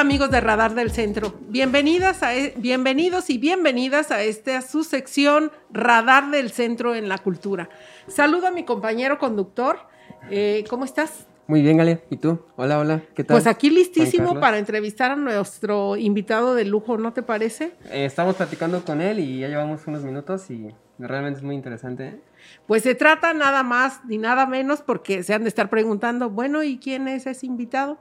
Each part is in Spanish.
amigos de Radar del Centro? Bienvenidas a, e, bienvenidos y bienvenidas a esta su sección Radar del Centro en la Cultura. Saludo a mi compañero conductor. Eh, ¿Cómo estás? Muy bien, Galia. ¿Y tú? Hola, hola. ¿Qué tal? Pues aquí listísimo para entrevistar a nuestro invitado de lujo, ¿no te parece? Eh, estamos platicando con él y ya llevamos unos minutos y realmente es muy interesante. ¿eh? Pues se trata nada más ni nada menos porque se han de estar preguntando, bueno, ¿y quién es ese invitado?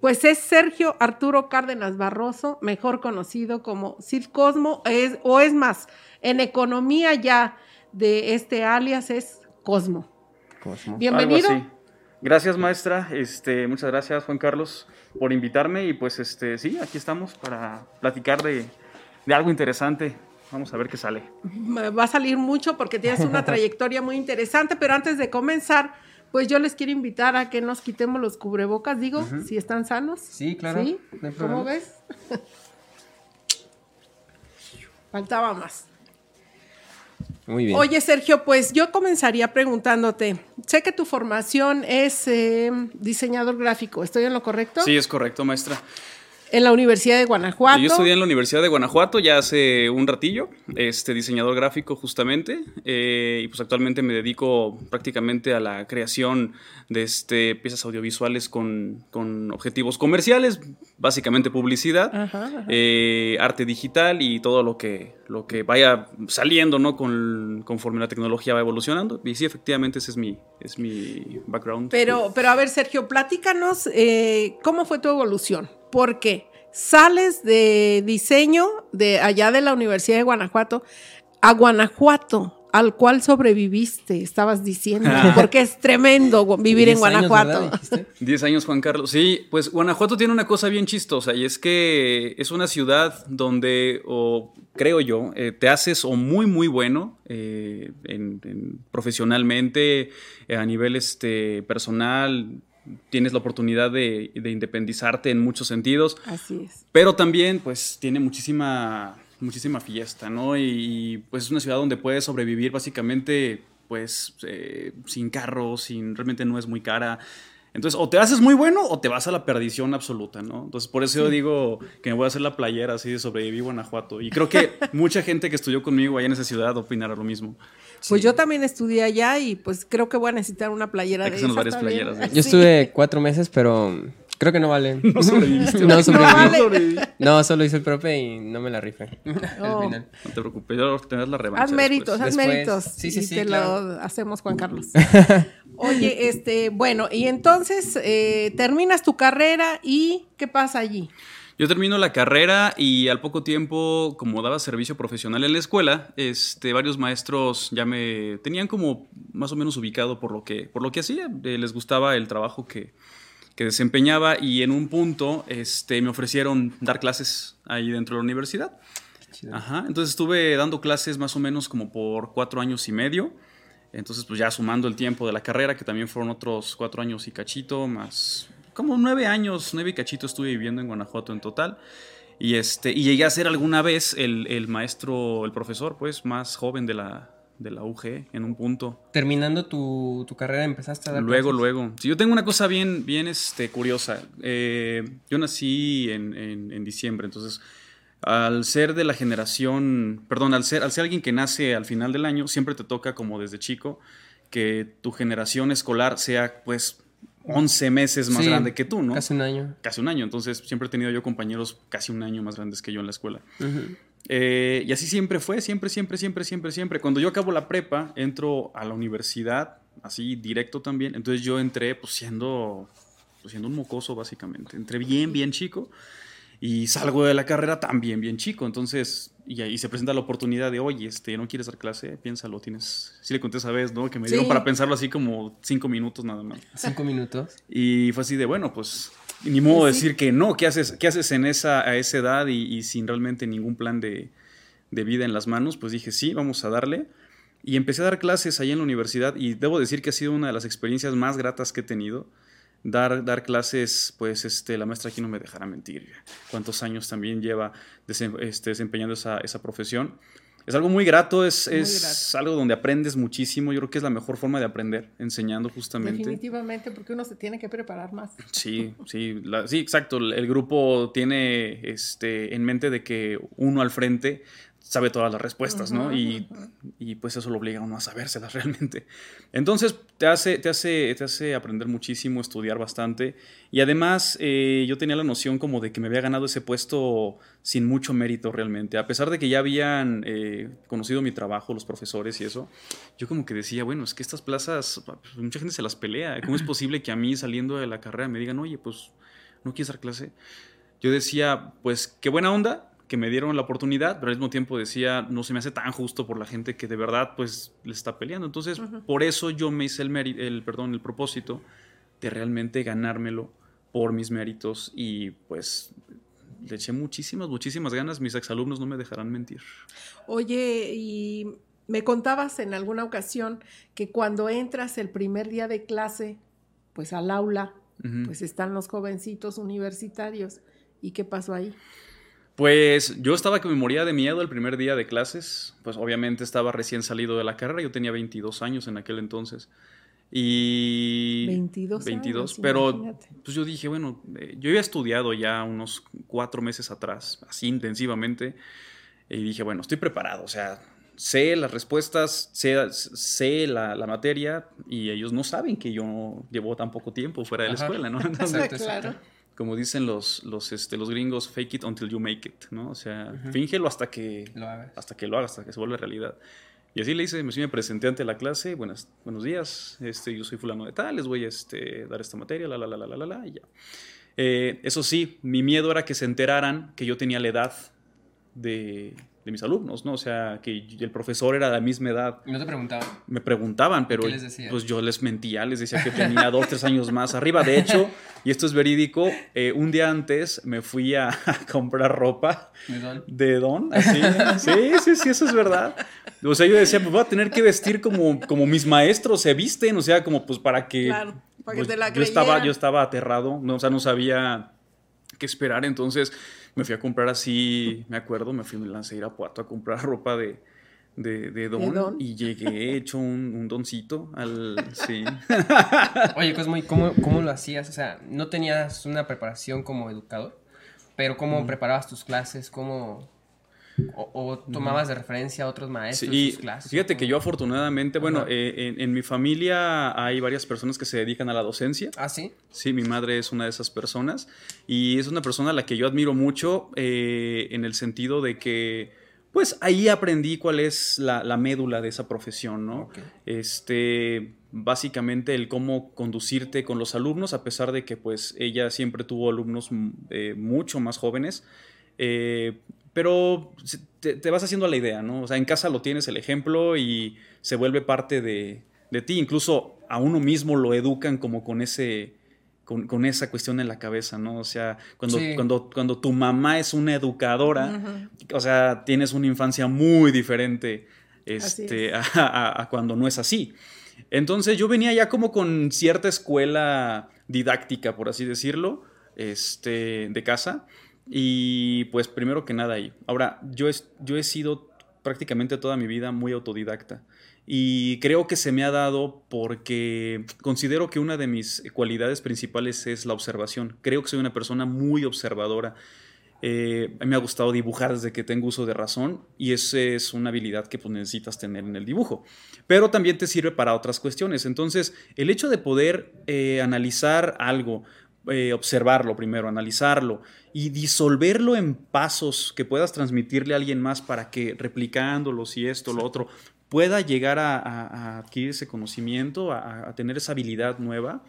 Pues es Sergio Arturo Cárdenas Barroso, mejor conocido como Sid Cosmo, es, o es más, en economía ya de este alias es Cosmo. Cosmo. Bienvenido. Gracias, maestra. Este, muchas gracias, Juan Carlos, por invitarme. Y pues este, sí, aquí estamos para platicar de, de algo interesante. Vamos a ver qué sale. Va a salir mucho porque tienes una trayectoria muy interesante, pero antes de comenzar, pues yo les quiero invitar a que nos quitemos los cubrebocas, digo, si están sanos. Sí, claro. ¿Sí? ¿Cómo ves? Faltaba más. Muy bien. Oye, Sergio, pues yo comenzaría preguntándote, sé que tu formación es eh, diseñador gráfico, ¿estoy en lo correcto? Sí, es correcto, maestra. En la Universidad de Guanajuato. Yo estudié en la Universidad de Guanajuato ya hace un ratillo, este diseñador gráfico justamente, eh, y pues actualmente me dedico prácticamente a la creación de este, piezas audiovisuales con, objetivos comerciales, básicamente publicidad, eh, arte digital y todo lo que, lo que vaya saliendo, ¿no? Con, conforme la tecnología va evolucionando. Y sí, efectivamente ese es mi, es mi background. Pero, pero a ver, Sergio, platícanos eh, cómo fue tu evolución porque sales de diseño de allá de la Universidad de Guanajuato a Guanajuato, al cual sobreviviste, estabas diciendo, porque es tremendo vivir en Guanajuato. Diez años, Juan Carlos. Sí, pues Guanajuato tiene una cosa bien chistosa y es que es una ciudad donde, o creo yo, eh, te haces o muy, muy bueno eh, profesionalmente, eh, a nivel este, personal, tienes la oportunidad de, independizarte en muchos sentidos. Así es. Pero también, pues, tiene muchísima, muchísima fiesta, ¿no? Y, pues es una ciudad donde puedes sobrevivir básicamente, pues, eh, sin carro, sin, realmente no es muy cara. Entonces, o te haces muy bueno o te vas a la perdición absoluta, ¿no? Entonces, por eso yo digo que me voy a hacer la playera así de sobrevivir Guanajuato. Y creo que mucha gente que estudió conmigo allá en esa ciudad opinará lo mismo. Pues yo también estudié allá y pues creo que voy a necesitar una playera de varias playeras. Yo estuve cuatro meses, pero creo que no vale. No sobreviviste. no sobreviví. No, solo hice el profe y no me la rifé. No, no te preocupes, yo tener la revancha. Haz méritos, haz méritos. Sí, sí, y sí. Te lo hacemos, Juan Carlos. Oye, este, bueno, y entonces eh, terminas tu carrera y ¿qué pasa allí? Yo termino la carrera y al poco tiempo, como daba servicio profesional en la escuela, este, varios maestros ya me tenían como más o menos ubicado por lo que, por lo que hacía. Eh, les gustaba el trabajo que, desempeñaba y en un punto este, me ofrecieron dar clases ahí dentro de la universidad. Ajá, entonces estuve dando clases más o menos como por cuatro años y medio. Entonces, pues ya sumando el tiempo de la carrera, que también fueron otros cuatro años y cachito, más como nueve años, nueve y cachito estuve viviendo en Guanajuato en total. Y, este, y llegué a ser alguna vez el, maestro, el profesor, pues, más joven de la, de la UG en un punto. Terminando tu, carrera empezaste a dar Luego, luego. Sí, yo tengo una cosa bien, bien este, curiosa. Eh, yo nací en, diciembre, entonces al ser de la generación, perdón, al ser, al ser alguien que nace al final del año, siempre te toca como desde chico que tu generación escolar sea pues 11 meses más grande que tú, ¿no? Casi un año. Casi un año. Entonces, siempre he tenido yo compañeros casi un año más grandes que yo en la escuela. Eh, y así siempre fue, siempre, siempre, siempre, siempre, siempre. Cuando yo acabo la prepa, entro a la universidad, así directo también. Entonces, yo entré, pues, siendo, pues, siendo un mocoso, básicamente. Entré bien, bien chico. Y salgo de la carrera también bien chico. Entonces, y ahí se presenta la oportunidad de, oye, este, ¿no quieres dar clase? Piénsalo, tienes... Sí le conté esa vez, ¿no? Que me dieron para pensarlo así como cinco minutos nada más. Cinco minutos. Y fue así de, bueno, pues ni modo de decir que no. ¿Qué haces, qué haces en esa, a esa edad y, sin realmente ningún plan de, de, vida en las manos? Pues dije, sí, vamos a darle. Y empecé a dar clases ahí en la universidad y debo decir que ha sido una de las experiencias más gratas que he tenido dar, dar clases, pues este, la maestra aquí no me dejará mentir. Cuántos años también lleva este, desempeñando esa, esa profesión. es algo muy grato, es, Muy es grato. algo donde aprendes muchísimo. Yo creo que es la mejor forma de aprender, enseñando justamente. Definitivamente, porque uno se tiene que preparar más. Sí, sí, la- sí, exacto. El, el grupo tiene este, en mente de que uno al frente sabe todas las respuestas, ¿no? Y, y, pues eso lo obliga a uno a sabérselas realmente. Entonces te hace, te hace, te hace aprender muchísimo, estudiar bastante. Y además eh, yo tenía la noción como de que me había ganado ese puesto sin mucho mérito realmente. A pesar de que ya habían eh, conocido mi trabajo, los profesores y eso, yo como que decía, bueno, es que estas plazas, pues, mucha gente se las pelea. ¿Cómo es posible que a mí saliendo de la carrera me digan, oye, pues no quieres dar clase? Yo decía, pues qué buena onda que me dieron la oportunidad, pero al mismo tiempo decía, no se me hace tan justo por la gente que de verdad pues le está peleando. Entonces, por eso yo me hice el, el, perdón, el propósito de realmente ganármelo por mis méritos y pues le eché muchísimas, muchísimas ganas. Mis exalumnos no me dejarán mentir. Oye, y me contabas en alguna ocasión que cuando entras el primer día de clase, pues al aula, pues están los jovencitos universitarios. ¿Y qué pasó ahí? Pues yo estaba que me moría de miedo el primer día de clases. Pues obviamente estaba recién salido de la carrera. Yo tenía 22 años en aquel entonces. Y... 22 22. años, pero imagínate. pues yo dije, bueno, eh, yo había estudiado ya unos cuatro meses atrás, así intensivamente. Y dije, bueno, estoy preparado. O sea, sé las respuestas, sé, sé la, la materia. Y ellos no saben que yo llevo tan poco tiempo fuera de la Ajá. escuela, ¿no? Entonces. Claro. Como dicen los, los, este, los gringos, fake it until you make it, ¿no? O sea, Ujú. fíngelo hasta que, Lo hagas. hasta que lo hagas, hasta que se vuelva realidad. Y así le hice, me, sí me presenté ante la clase, buenas, buenos días, este, yo soy fulano de tal, les voy a este, dar esta materia, la, la, la, la, la, la, la, y ya. Eh, eso sí, mi miedo era que se enteraran que yo tenía la edad de, de mis alumnos, ¿no? O sea, que el profesor era de la misma edad. Y no te preguntaban. Me preguntaban, pero ¿Qué les decías? pues yo les mentía, les decía que tenía dos, tres años más arriba. De hecho, y esto es verídico, eh, un día antes me fui a, a comprar ropa ¿De dónde? de Don, así. Sí, sí, sí, eso es verdad. O sea, yo decía, pues voy a tener que vestir como, como mis maestros se visten, o sea, como pues para que... Claro, para que pues, te la yo estaba, yo estaba aterrado, no, o sea, no sabía qué esperar, entonces me fui a comprar así, me acuerdo, me fui, me lancé a Irapuato a comprar ropa de, de, de Don, Don? y llegué hecho un, un doncito al... Sí. Oye, Cosmo, ¿y cómo, cómo lo hacías? O sea, no tenías una preparación como educador, pero ¿cómo preparabas tus clases? ¿Cómo...? O, o tomabas de referencia a otros maestros Sí, y sus clases? fíjate que yo afortunadamente, bueno, eh, en, en mi familia hay varias personas que se dedican a la docencia. ¿Ah, sí? Sí, mi madre es una de esas personas y es una persona a la que yo admiro mucho eh, en el sentido de que, pues ahí aprendí cuál es la, la médula de esa profesión, ¿no? Ok. Este, básicamente el cómo conducirte con los alumnos, a pesar de que pues ella siempre tuvo alumnos eh, mucho más jóvenes. eh, pero te, te vas haciendo la idea, ¿no? O sea, en casa lo tienes el ejemplo y se vuelve parte de, de ti. Incluso a uno mismo lo educan como con ese, con, con esa cuestión en la cabeza, ¿no? O sea, cuando, Sí. cuando, cuando tu mamá es una educadora, o sea, tienes una infancia muy diferente este, es. a, a- a cuando no es así. Entonces yo venía ya como con cierta escuela didáctica, por así decirlo, este, de casa. Y pues primero que nada ahí. Ahora, yo, es, yo he sido prácticamente toda mi vida muy autodidacta. Y creo que se me ha dado porque considero que una de mis cualidades principales es la observación. Creo que soy una persona muy observadora. Eh, me ha gustado dibujar desde que tengo uso de razón y esa es una habilidad que pues, necesitas tener en el dibujo. Pero también te sirve para otras cuestiones. Entonces, el hecho de poder eh, analizar algo, eh, observarlo primero, analizarlo y disolverlo en pasos que puedas transmitirle a alguien más para que replicándolos y esto, lo otro, pueda llegar a, a- a adquirir ese conocimiento, a, a tener esa habilidad nueva,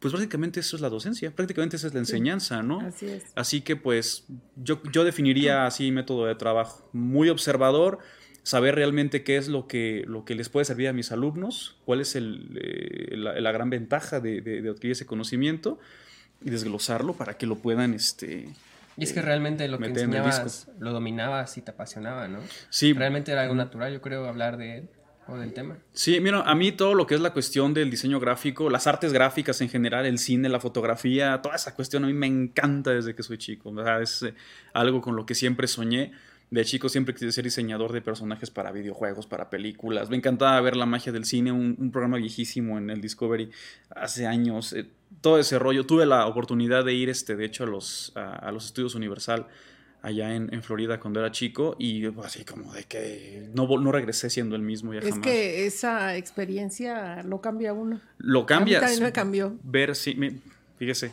pues prácticamente eso es la docencia, prácticamente esa es la enseñanza, ¿no? Así es. Así que pues yo, yo definiría así método de trabajo, muy observador, saber realmente qué es lo que, lo que les puede servir a mis alumnos, cuál es el, eh, la, la gran ventaja de, de- de adquirir ese conocimiento y desglosarlo para que lo puedan, este... Y es que realmente lo que meter en enseñabas lo dominabas y te apasionaba, ¿no? Sí, Realmente era algo natural, yo creo, hablar de él o del tema. Sí, mira, a mí todo lo que es la cuestión del diseño gráfico, las artes gráficas en general, el cine, la fotografía, toda esa cuestión a mí me encanta desde que soy chico. Es eh, algo con lo que siempre soñé. De chico siempre quise ser diseñador de personajes para videojuegos, para películas. Me encantaba ver la magia del cine, un, programa viejísimo en el Discovery hace años. Eh, todo ese rollo. Tuve la oportunidad de ir, este, de hecho, a los, a, los estudios Universal allá en, Florida cuando era chico y así como de que no, no regresé siendo el mismo ya es que esa experiencia lo cambia uno. Lo cambia. A mí también me cambió. Ver, sí, fíjese.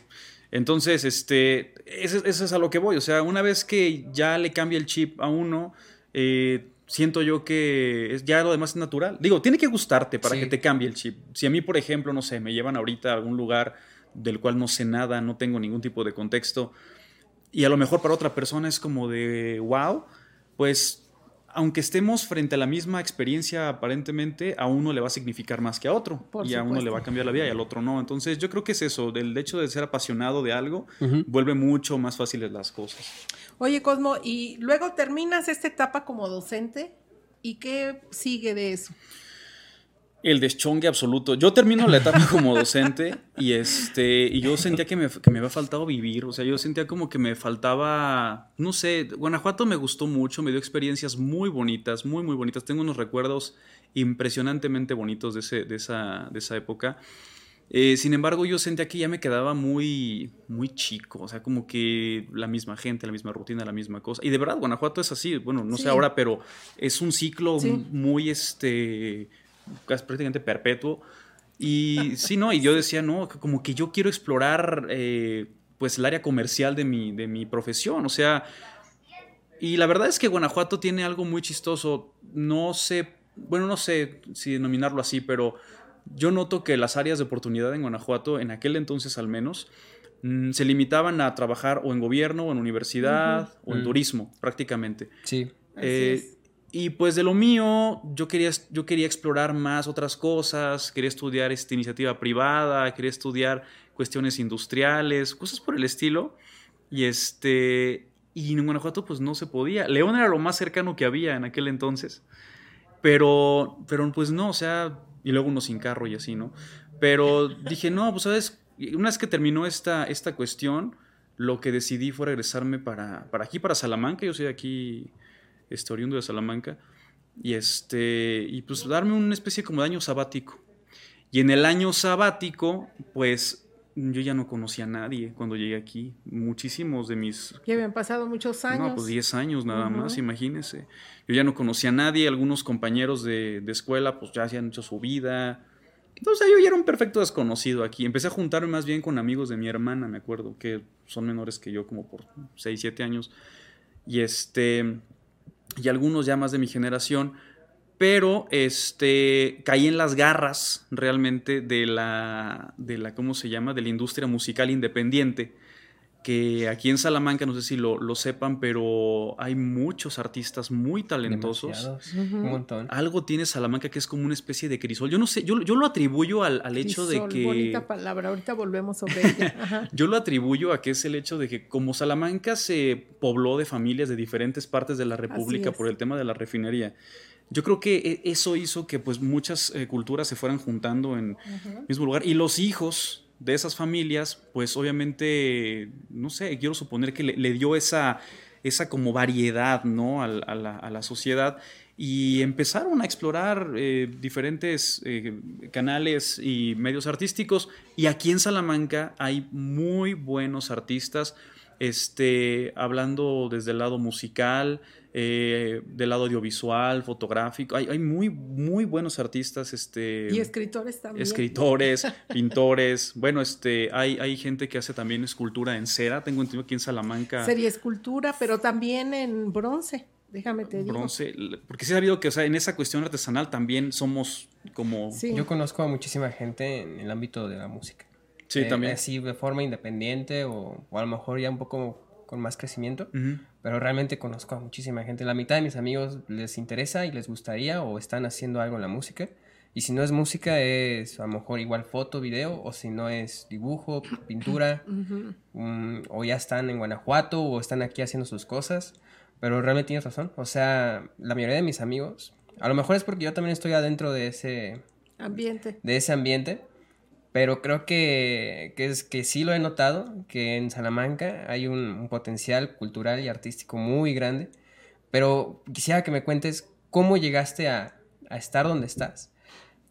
Entonces, este, eso, es a lo que voy. O sea, una vez que ya le cambia el chip a uno, eh, siento yo que ya lo demás es natural. Digo, tiene que gustarte para que te cambie el chip. Si a mí, por ejemplo, no sé, me llevan ahorita a algún lugar del cual no sé nada, no tengo ningún tipo de contexto, y a lo mejor para otra persona es como de wow, pues aunque estemos frente a la misma experiencia aparentemente, a uno le va a significar más que a otro. y a uno le va a cambiar la vida y al otro no. Entonces yo creo que es eso, del hecho de ser apasionado de algo, vuelve mucho más fáciles las cosas. Oye Cosmo, y luego terminas esta etapa como docente, ¿y qué sigue de eso? El deschongue absoluto. Yo termino la etapa como docente y este y yo sentía que me, que me había faltado vivir. O sea, yo sentía como que me faltaba, no sé, Guanajuato me gustó mucho, me dio experiencias muy bonitas, muy, muy bonitas. Tengo unos recuerdos impresionantemente bonitos de, ese, de, esa, de esa época. Eh, sin embargo, yo sentía que ya me quedaba muy, muy chico, o sea, como que la misma gente, la misma rutina, la misma cosa. Y de verdad, Guanajuato es así, bueno, no sé ahora, pero es un ciclo muy, este, prácticamente perpetuo. Y sí, ¿no? Y yo decía, no, como que yo quiero explorar eh, pues el área comercial de mi, de mi profesión. O sea, y la verdad es que Guanajuato tiene algo muy chistoso. No sé, bueno, no sé si denominarlo así, pero yo noto que las áreas de oportunidad en Guanajuato, en aquel entonces al menos, mm, se limitaban a trabajar o en gobierno, o en universidad, o en mm. turismo, prácticamente. Sí. Eh, y pues de lo mío, yo quería, yo quería explorar más otras cosas, quería estudiar esta iniciativa privada, quería estudiar cuestiones industriales, cosas por el estilo. Y este, y en Guanajuato pues no se podía. León era lo más cercano que había en aquel entonces. Pero, pero pues no, o sea, y luego uno sin carro y así, ¿no? Pero dije, no, pues sabes, una vez que terminó esta, esta cuestión, lo que decidí fue regresarme para, para aquí, para Salamanca. Yo soy aquí este, oriundo de Salamanca, y, este, y pues darme una especie como de año sabático. Y en el año sabático, pues yo ya no conocía a nadie cuando llegué aquí. Muchísimos de mis... Que habían pasado muchos años. No, pues 10 años nada más, imagínense. Yo ya no conocía a nadie, algunos compañeros de, de escuela pues ya hacían hecho su vida. Entonces yo ya era un perfecto desconocido aquí. Empecé a juntarme más bien con amigos de mi hermana, me acuerdo, que son menores que yo como por 6, 7 años. Y este y algunos ya más de mi generación, pero este, caí en las garras realmente de la, de la, ¿cómo se llama?, de la industria musical independiente que aquí en Salamanca, no sé si lo, sepan, pero hay muchos artistas muy talentosos. Un montón. Algo tiene Salamanca que es como una especie de crisol. Yo no sé, yo, yo lo atribuyo al, hecho de que... bonita palabra, ahorita volvemos sobre ella. yo lo atribuyo a que es el hecho de que como Salamanca se pobló de familias de diferentes partes de la República por el tema de la refinería, yo creo que e, eso hizo que pues muchas eh, culturas se fueran juntando en el mismo lugar. Y los hijos de esas familias, pues obviamente, no sé, quiero suponer que le, dio esa, esa como variedad, ¿no? A, la, sociedad y empezaron a explorar eh, diferentes eh, canales y medios artísticos y aquí en Salamanca hay muy buenos artistas, este, hablando desde el lado musical, eh, del lado audiovisual, fotográfico. Hay, hay, muy, muy buenos artistas. Este, y escritores también. Escritores, pintores. Bueno, este, hay, hay gente que hace también escultura en cera. Tengo entendido aquí en Salamanca. Sería escultura, pero también en bronce. Déjame te digo. Bronce, porque sí he sabido que, o sea, en esa cuestión artesanal también somos como... Yo conozco a muchísima gente en el ámbito de la música. Sí, también. Así de forma independiente o, a lo mejor ya un poco con más crecimiento, pero realmente conozco a muchísima gente. La mitad de mis amigos les interesa y les gustaría o están haciendo algo en la música. Y si no es música, es a lo mejor igual foto, video, o si no es dibujo, pintura, o ya están en Guanajuato o están aquí haciendo sus cosas. Pero realmente tienes razón. O sea, la mayoría de mis amigos, a lo mejor es porque yo también estoy adentro de ese ambiente. De ese ambiente pero creo que, es, que sí lo he notado, que en Salamanca hay un, potencial cultural y artístico muy grande, Pero quisiera que me cuentes cómo llegaste a, a estar donde estás.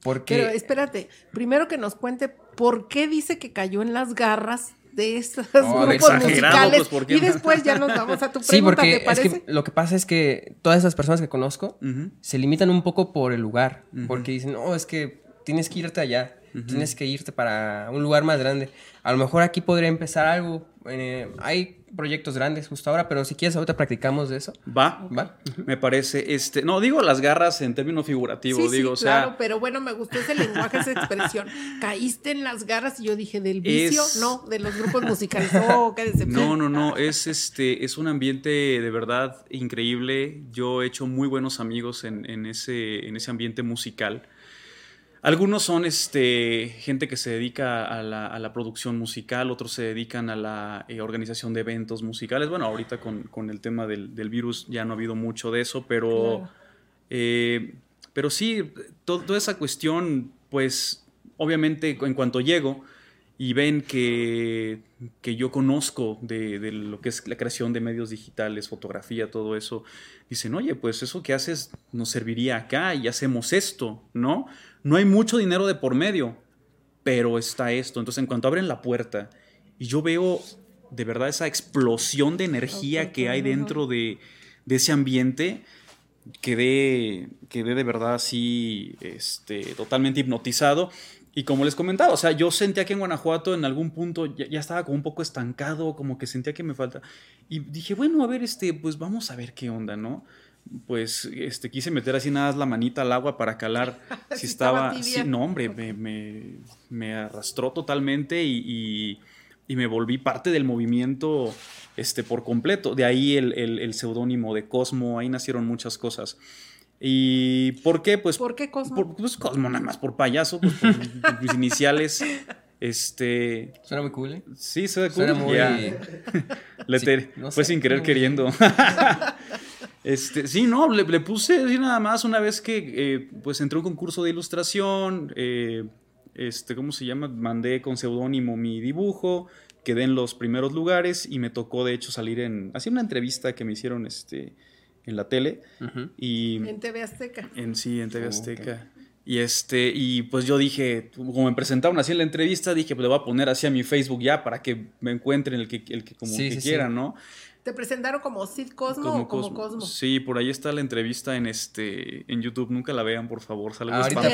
Porque... Pero espérate, primero que nos cuente por qué dice que cayó en las garras de estos No, de grupos exagerado, musicales pues, ¿por qué y no? después ya nos vamos a tu pregunta, Sí, porque ¿te es parece? que lo que pasa es que todas esas personas que conozco Ujú. se limitan un poco por el lugar, porque dicen, no, es que tienes que irte allá, tienes que irte para un lugar más grande. A lo mejor aquí podría empezar algo. eh, hay proyectos grandes justo ahora, pero si quieres ahorita practicamos de eso. Va, ¿Va? me parece, este, no, digo las garras en término figurativo, Sí, sí, digo, o sea, claro, pero bueno, me gustó ese lenguaje, esa expresión. Caíste en las garras y yo dije, ¿del vicio? Es- No, de los grupos musicales. Oh, qué decepción. No, no, no, es este, es un ambiente de verdad increíble. Yo he hecho muy buenos amigos en, en ese, en ese ambiente musical. Algunos son este, gente que se dedica a la, a la producción musical, otros se dedican a la eh, organización de eventos musicales. Bueno, ahorita con, con el tema del, del virus ya no ha habido mucho de eso, pero, Claro. eh, pero sí, to- toda esa cuestión, pues obviamente en cuanto llego y ven que, que yo conozco de, de lo que es la creación de medios digitales, fotografía, todo eso, dicen, oye, pues eso que haces nos serviría acá y hacemos esto, ¿no? No hay mucho dinero de por medio, pero está esto. Entonces, en cuanto abren la puerta y yo veo de verdad esa explosión de energía que hay dentro de, ese ambiente, quedé, quedé de verdad así, este, totalmente hipnotizado. Y como les comentaba, o sea, yo sentía que en Guanajuato en algún punto ya, ya estaba como un poco estancado, como que sentía que me falta. Y dije, bueno, a ver, este, pues vamos a ver qué onda, ¿no? Pues este, quise meter así nada más la manita al agua para calar si Si estaba. estaba sí, no, hombre, me, me- me arrastró totalmente y, y- y me volví parte del movimiento este, por completo. De ahí el, el- el seudónimo de Cosmo, ahí nacieron muchas cosas. ¿Y por qué? Pues ¿Por qué Cosmo? por- pues Cosmo nada más por payaso, pues por, por mis iniciales. Este. Suena muy cool, ¿eh? Sí, Suena cool. muy... Sí, no fue sin querer muy- queriendo. Este, sí, no, le, le puse así nada más una vez que eh, pues entré a un concurso de ilustración. eh, este, ¿cómo se llama? Mandé con seudónimo mi dibujo. Quedé en los primeros lugares y me tocó de hecho salir en. Hacía una entrevista que me hicieron este, en la tele. Y En TV Azteca. en sí, en TV Oh, Azteca. Y este, y pues yo dije, como me presentaron así en la entrevista, dije, pues le voy a poner así a mi Facebook ya para que me encuentren el que, el que como Sí, que sí, sí. quieran, ¿no? ¿Te presentaron como Sid Cosmo o como Cosmo? Sí, por ahí está la entrevista en este, en YouTube. Nunca la vean, por favor. Salgo pones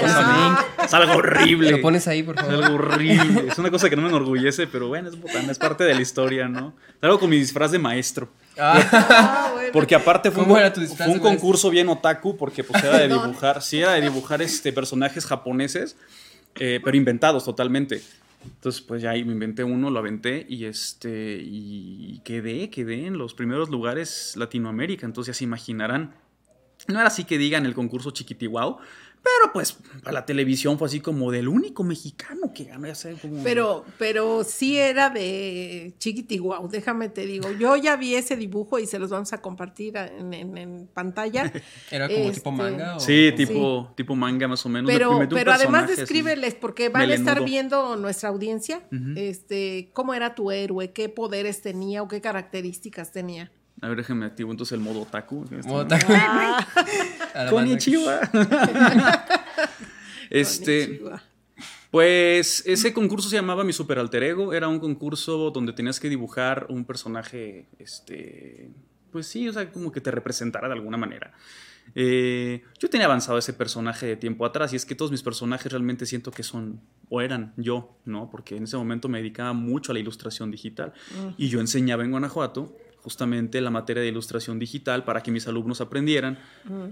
Es algo horrible. Lo pones ahí, por Es favor. algo horrible. Es una cosa que no me enorgullece, pero bueno, es botana, es parte de la historia, ¿no? Salgo con mi disfraz de maestro. Ah, Ah, bueno. Porque aparte fue, un, concurso bien otaku, porque pues era de dibujar, sí, era de dibujar este, personajes japoneses, eh, pero inventados totalmente. Entonces, pues ya ahí me inventé uno, lo aventé y este y quedé, quedé en los primeros lugares Latinoamérica. Entonces ya se imaginarán. No era así que digan el concurso chiquitihuao, pero pues para la televisión fue así como del único mexicano que ganó, ya sé, como... Pero, pero sí era de Chiquitiguau, déjame te digo. Yo ya vi ese dibujo y se los vamos a compartir a- en, en- en pantalla. ¿Era como Este, tipo manga? O, Sí, tipo, tipo manga más o menos. Me- me Pero, pero además descríbeles, porque van a estar viendo nuestra audiencia, este, cómo era tu héroe, qué poderes tenía o qué características tenía. A ver, déjenme activo entonces el modo otaku. Modo taco. Ah, A la Konnichiwa. este, pues ese concurso se llamaba Mi Super Alter Ego. Era un concurso donde tenías que dibujar un personaje, este, pues sí, o sea, como que te representara de alguna manera. Eh, yo tenía avanzado ese personaje de tiempo atrás y es que todos mis personajes realmente siento que son o eran yo, ¿no? Porque en ese momento me dedicaba mucho a la ilustración digital y yo enseñaba en Guanajuato justamente la materia de ilustración digital para que mis alumnos aprendieran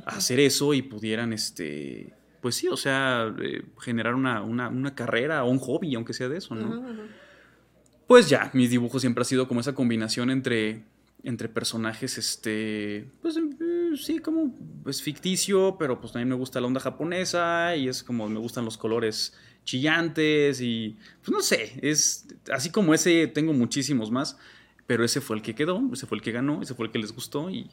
a hacer eso y pudieran, este, pues sí, o sea, eh, generar una, una- una carrera o un hobby, aunque sea de eso, ¿no? Pues ya, mis dibujos siempre ha sido como esa combinación entre, entre personajes, este, pues eh, sí, como pues ficticio, pero pues también me gusta la onda japonesa y es como me gustan los colores chillantes y pues no sé, es así como ese tengo muchísimos más, pero ese fue el que quedó, ese fue el que ganó, ese fue el que les gustó y,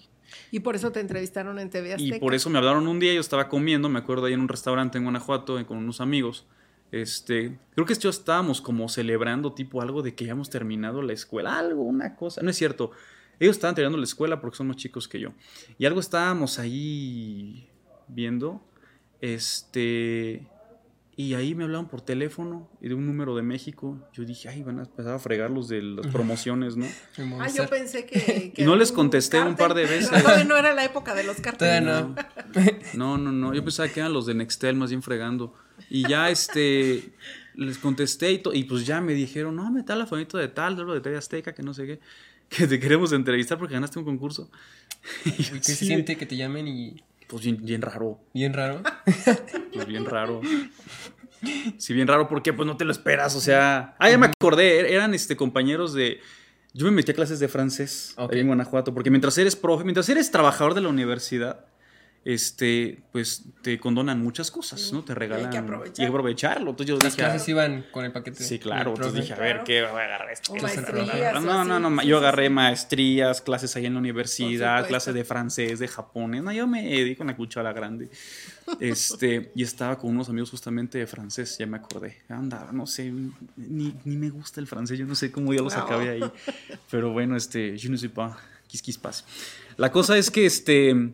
Y por eso te entrevistaron en TV Azteca. y por eso me hablaron un día, yo estaba comiendo, me acuerdo ahí en un restaurante en Guanajuato eh, con unos amigos. Este, creo que yo estábamos como celebrando tipo algo de que ya hemos terminado la escuela, algo, una cosa, no es cierto. Ellos estaban terminando la escuela porque son más chicos que yo. Y algo estábamos ahí viendo. Este. Y ahí me hablaban por teléfono y de un número de México. Yo dije, ay, van a empezar a fregar los de las promociones, ¿no? Ah, yo pensé que. que Y no les contesté un par de veces. Todavía no era la época de los carteles. No. No, no, no. Yo pensaba que eran los de Nextel más bien fregando. Y ya este les contesté y, to- y pues ya me dijeron, no, me tal la fonito de tal, de lo de TV Azteca, que no sé qué, que te queremos entrevistar porque ganaste un concurso. Y ¿Qué se siente que te llamen y Pues bien, bien raro, bien raro? pues bien raro. Sí, bien raro porque pues no te lo esperas, o sea... Ah, ya me acordé, er- eran este compañeros de... Yo me metí a clases de francés ahí en Guanajuato, porque mientras eres profe, mientras eres trabajador de la universidad, este, pues te condonan muchas cosas, ¿no? Te regalan. Y hay que aprovecharlo. Entonces yo Las dije, clases iban con el paquete. sí, claro. Entonces dije, a ver. ¿qué voy a agarrar esto? O ¿Qué maestrías, se o No, no, no. Sí, Yo agarré sí. maestrías, clases ahí en la universidad, clases de francés, de japonés. No, yo me di con la cuchara grande. Este, y estaba con unos amigos justamente de francés, ya me acordé. Andaba, no sé, ni, ni me gusta el francés, yo no sé cómo ya los No. acabé ahí. Pero bueno, este, je ne sais pas, quis quis pas. La cosa es que, este,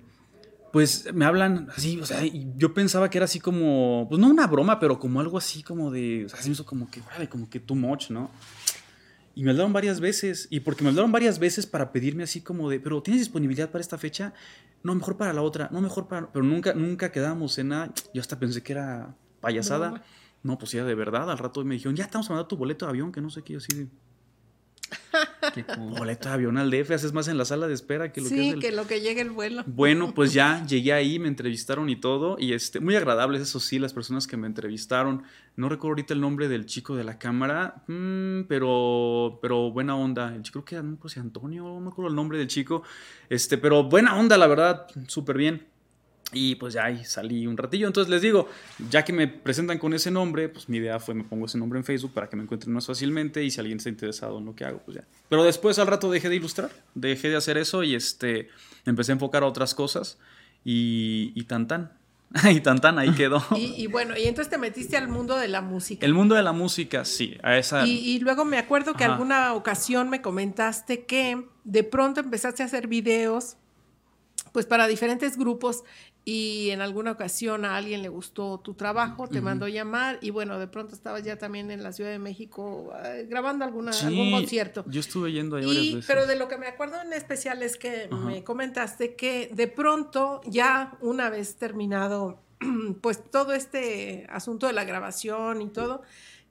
pues me hablan así, o sea, y yo pensaba que era así como, pues no una broma, pero como algo así como de, o sea, se me hizo como que, órale, como que too much, ¿no? Y me hablaron varias veces, y porque me hablaron varias veces para pedirme así como de, pero ¿tienes disponibilidad para esta fecha? No, mejor para la otra, no, mejor para, pero nunca, nunca quedábamos en nada. Yo hasta pensé que era payasada. No. No, pues era de verdad. Al rato me dijeron, ya estamos mandando tu boleto de avión, que no sé qué, así de, Qué cool. boleto de avión al DF, haces más en la sala de espera que lo que es el... que lo que llegue el vuelo. Bueno, pues ya llegué ahí, me entrevistaron y todo, y este, muy agradables, eso sí, las personas que me entrevistaron. No recuerdo ahorita el nombre del chico de la cámara, mm, pero, pero buena onda. El chico creo que era, no si Antonio, no me acuerdo el nombre del chico, este, pero buena onda, la verdad, súper bien. Y pues ya ahí salí un ratillo. Entonces les digo, ya que me presentan con ese nombre, pues mi idea fue me pongo ese nombre en Facebook para que me encuentren más fácilmente y si alguien está interesado en lo que hago, pues ya. Pero después al rato dejé de ilustrar, dejé de hacer eso y este, me empecé a enfocar a otras cosas y, y tan tan. y tan tan ahí quedó. Y, y bueno, y entonces te metiste al mundo de la música. El mundo de la música, sí, a esa... Y, y luego me acuerdo que Ajá. alguna ocasión me comentaste que de pronto empezaste a hacer videos, pues para diferentes grupos, y en alguna ocasión a alguien le gustó tu trabajo, te mandó llamar, y bueno, de pronto estabas ya también en la Ciudad de México eh, grabando alguna, Sí, algún concierto. Yo estuve yendo ahí varias Y, veces. pero de lo que me acuerdo en especial es que me comentaste que de pronto, ya una vez terminado, pues todo este asunto de la grabación y todo,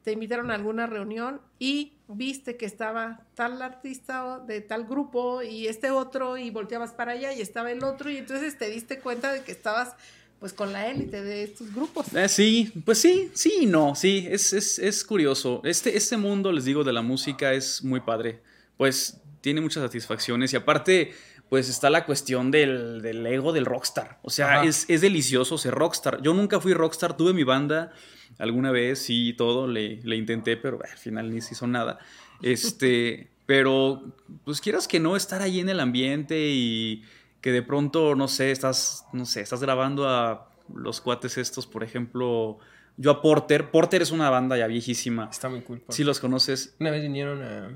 te invitaron a alguna reunión y viste que estaba tal artista de tal grupo y este otro y volteabas para allá y estaba el otro y entonces te diste cuenta de que estabas pues con la élite de estos grupos. Eh, sí, pues sí, sí no, sí, es, es, es curioso. Este, este mundo, les digo, de la música es muy padre. Pues tiene muchas satisfacciones y aparte, pues está la cuestión del, del ego del rockstar. O sea, es, es delicioso ser rockstar. Yo nunca fui rockstar, tuve mi banda alguna vez y todo, le, le intenté, pero al final ni se hizo nada. Este, pero, pues quieras que no, estar ahí en el ambiente y que de pronto, no sé, estás, no sé, estás grabando a los cuates estos, por ejemplo, yo a Porter. Porter es una banda ya viejísima. Está muy cool. Si los conoces. Una vez vinieron a.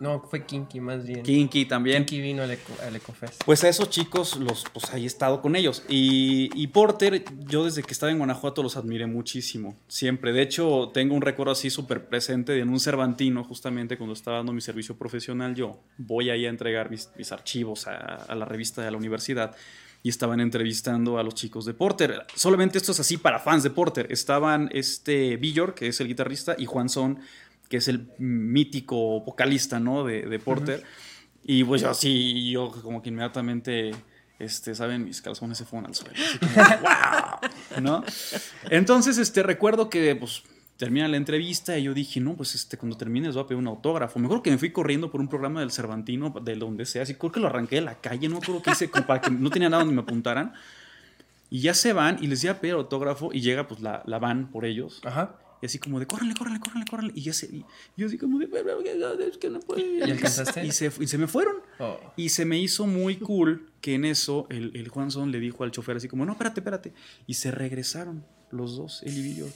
No, fue Kinky más bien. Kinky también. Kinky vino al, Eco, al Ecofest. Pues a esos chicos, los, pues ahí he estado con ellos. Y, y Porter, yo desde que estaba en Guanajuato los admiré muchísimo. Siempre. De hecho, tengo un recuerdo así súper presente de en un Cervantino, justamente cuando estaba dando mi servicio profesional. Yo voy ahí a entregar mis, mis archivos a, a la revista de la universidad. Y estaban entrevistando a los chicos de Porter. Solamente esto es así para fans de Porter. Estaban este Villor, que es el guitarrista, y Juan Son, que es el mítico vocalista, ¿no? De, de Porter. Y pues yo así, yo como que inmediatamente, este, ¿saben? Mis calzones se fueron al suelo. Así como, wow, ¿no? Entonces, este, recuerdo que, pues, termina la entrevista y yo dije, no, pues, este, cuando termines voy a pedir un autógrafo. Mejor que me fui corriendo por un programa del Cervantino, de donde sea, así creo que lo arranqué de la calle, no creo que hice, como para que no tenía nada donde me apuntaran. Y ya se van y les iba a pedir autógrafo y llega, pues, la, la van por ellos. Ajá. Y así como de, córrele, córrele, córrele, córrele. Y ya se, y yo así como de, "Pero, es que no puedo. ¿Y alcanzaste? Y se, y se me fueron. Oh. Y se me hizo muy cool que en eso el, el Juan Son le dijo al chofer así como, no, espérate, espérate. Y se regresaron los dos, él y yo.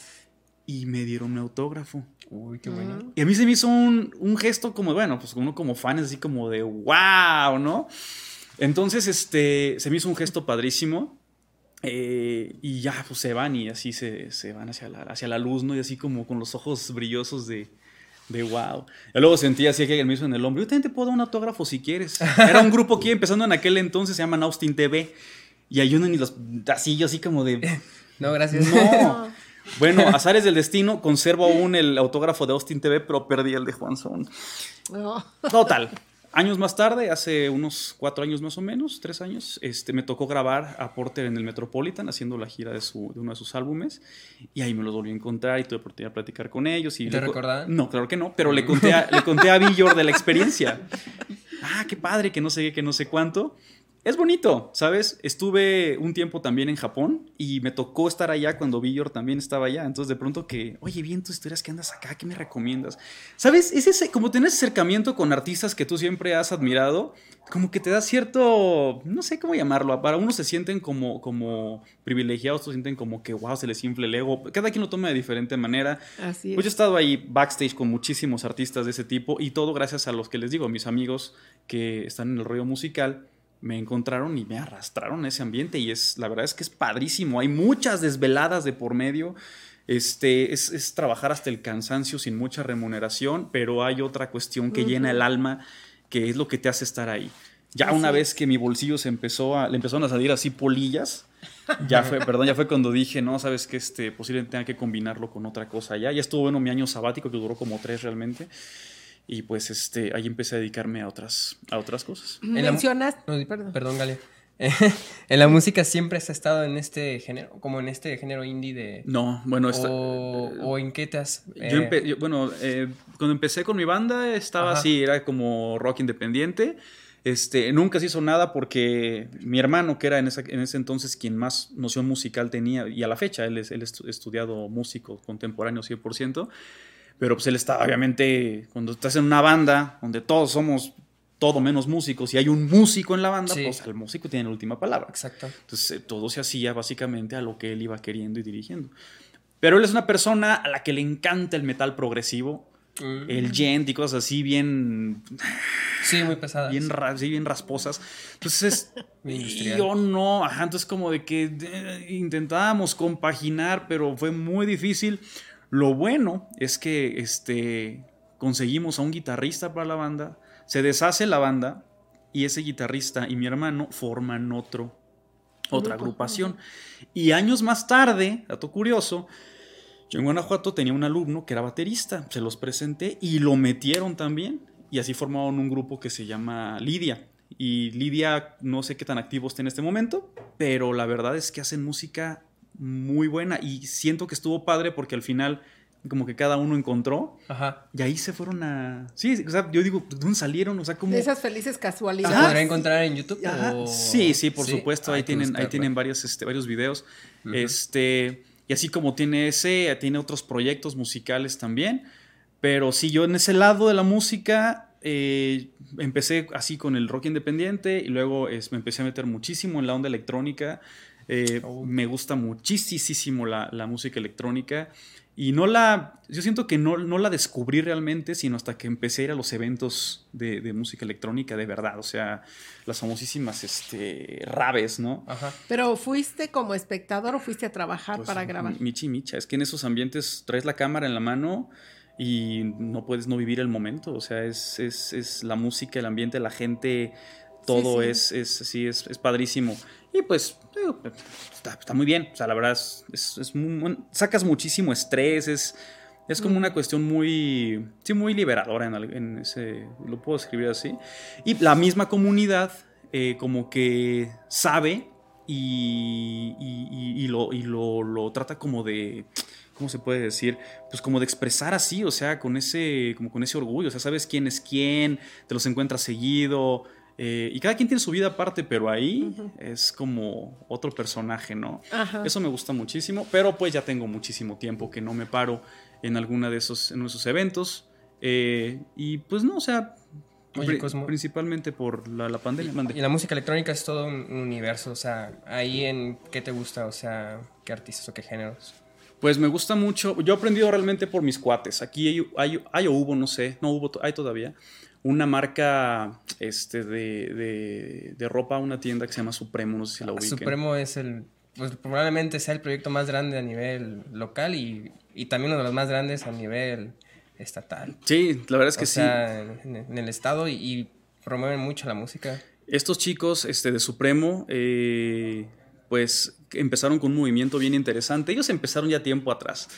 y me dieron un autógrafo. Uy, qué bueno. Y a mí se me hizo un, un gesto como, bueno, pues uno como fan es así como de wow, ¿no? Entonces, este, se me hizo un gesto padrísimo. Eh, y ya, pues se van y así se, se van hacia la, hacia la luz, ¿no? Y así como con los ojos brillosos de, de wow. Y luego sentí así que él me hizo en el hombro. Yo también te puedo dar un autógrafo si quieres. Era un grupo que empezando en aquel entonces, se llaman Austin TV. Y hay uno ni los. Así, yo así como de. No, gracias. No. Bueno, azares del destino, conservo aún el autógrafo de Austin TV, pero perdí el de Juan Son. No. Total. Años más tarde, hace unos cuatro años más o menos, tres años, este, me tocó grabar a Porter en el Metropolitan haciendo la gira de, su, de uno de sus álbumes. Y ahí me los volví a encontrar y tuve oportunidad de platicar con ellos. Y ¿Te recordaban? No, claro que no, pero le conté a, le conté a Villor de la experiencia. Ah, qué padre, que no sé qué, que no sé cuánto. Es bonito, ¿sabes? Estuve un tiempo también en Japón y me tocó estar allá cuando Villor también estaba allá. Entonces, de pronto que, oye, bien tus historias que andas acá, ¿qué me recomiendas? ¿Sabes? Es ese, como tener ese acercamiento con artistas que tú siempre has admirado, como que te da cierto, no sé cómo llamarlo. Para unos se sienten como, como privilegiados, otros sienten como que, wow, se les infla el ego. Cada quien lo toma de diferente manera. Así Pues yo he es. estado ahí backstage con muchísimos artistas de ese tipo y todo gracias a los que les digo, mis amigos que están en el rollo musical me encontraron y me arrastraron a ese ambiente y es la verdad es que es padrísimo. Hay muchas desveladas de por medio. Este, es, es trabajar hasta el cansancio sin mucha remuneración, pero hay otra cuestión que llena el alma, que es lo que te hace estar ahí. Ya una vez que mi bolsillo se empezó a, le empezaron a salir así polillas, ya fue, perdón, ya fue cuando dije, no, sabes que este, posiblemente tenga que combinarlo con otra cosa ya. Ya estuvo bueno mi año sabático, que duró como tres realmente. Y pues este, ahí empecé a dedicarme a otras, a otras cosas. Mencionas, No, perdón. perdón, Galia. en la música siempre has estado en este género, como en este género indie de... No, bueno, esta- o, o en qué te has... Yo, eh, empe- yo- bueno, eh, cuando empecé con mi banda estaba Ajá. así, era como rock independiente. Este, nunca se hizo nada porque mi hermano, que era en, esa- en ese entonces quien más noción musical tenía, y a la fecha él es él es estudiado músico contemporáneo 100%, pero pues él estaba obviamente, cuando estás en una banda donde todos somos todo menos músicos y hay un músico en la banda, Sí. pues el músico tiene la última palabra. Exacto. Entonces eh, todo se hacía básicamente a lo que él iba queriendo y dirigiendo. Pero él es una persona a la que le encanta el metal progresivo, Mm. el gent y cosas así bien, Sí, muy pesadas. bien, sí, bien rasposas. Entonces, y yo no, ajá, entonces como de que eh, intentábamos compaginar, pero fue muy difícil. Lo bueno es que este, conseguimos a un guitarrista para la banda, se deshace la banda y ese guitarrista y mi hermano forman otro, otra agrupación. Y años más tarde, dato curioso, yo en Guanajuato tenía un alumno que era baterista, se los presenté y lo metieron también. Y así formaron un grupo que se llama Lidia. Y Lidia no sé qué tan activo está en este momento, pero la verdad es que hacen música muy buena y siento que estuvo padre porque al final como que cada uno encontró Ajá. y ahí se fueron a... Sí, o sea, yo digo, ¿de dónde salieron? O sea, como... De esas felices ¿Se casualidades. Ajá. podrá encontrar en YouTube? O- Sí, sí, por supuesto. Hay Ahí tienen, ahí tienen varios, este, varios videos. Ujú. Este, y así como tiene ese, tiene otros proyectos musicales también. Pero sí, yo en ese lado de la música eh, empecé así con el rock independiente y luego es- me empecé a meter muchísimo en la onda electrónica. Eh, Oh. Me gusta muchísimo la, la música electrónica. Y no la. Yo siento que no, no la descubrí realmente, sino hasta que empecé a ir a los eventos de, de música electrónica de verdad. O sea, las famosísimas este, raves, ¿no? Ajá. Pero fuiste como espectador o fuiste a trabajar Pues, para grabar. Michi Micha. Es que en esos ambientes traes la cámara en la mano y no puedes no vivir el momento. O sea, es, es, es la música, el ambiente, la gente, todo sí. Es, es, sí, es, es padrísimo. Y pues, digo, está, está muy bien. O sea, la verdad, es, es, es muy- sacas muchísimo estrés, es... Es como una cuestión muy, sí, muy liberadora en, ese, lo puedo escribir así. Y la misma comunidad eh, como que sabe y, y- y- y lo, y lo, lo trata como de, ¿cómo se puede decir? Pues como de expresar así, o sea, con ese, como con ese orgullo, o sea, sabes quién es quién, te los encuentras seguido. Eh, y cada quien tiene su vida aparte, pero ahí Ujú. es como otro personaje, ¿no? Ajá. Eso me gusta muchísimo, pero pues ya tengo muchísimo tiempo que no me paro en alguna de esos, en esos eventos. eh, y pues no, o sea, Oye, pri- Cosmo. principalmente por la, la pandemia. mande. Y la música electrónica es todo un un universo, o sea, ahí en qué te gusta, o sea, qué artistas o qué géneros. Pues me gusta mucho. Yo he aprendido realmente por mis cuates. Aquí hay, hay, hay o hubo, no sé, no hubo, hay todavía una marca este, de, de, de, ropa, una tienda que se llama Supremo, no sé si la ubiquen. Supremo es el, pues probablemente sea el proyecto más grande a nivel local y, y también uno de los más grandes a nivel estatal. Sí, la verdad es que o sí. Sea, en, en, el estado y, y, promueven mucho la música. Estos chicos este, de Supremo, eh, pues empezaron con un movimiento bien interesante. Ellos empezaron ya tiempo atrás.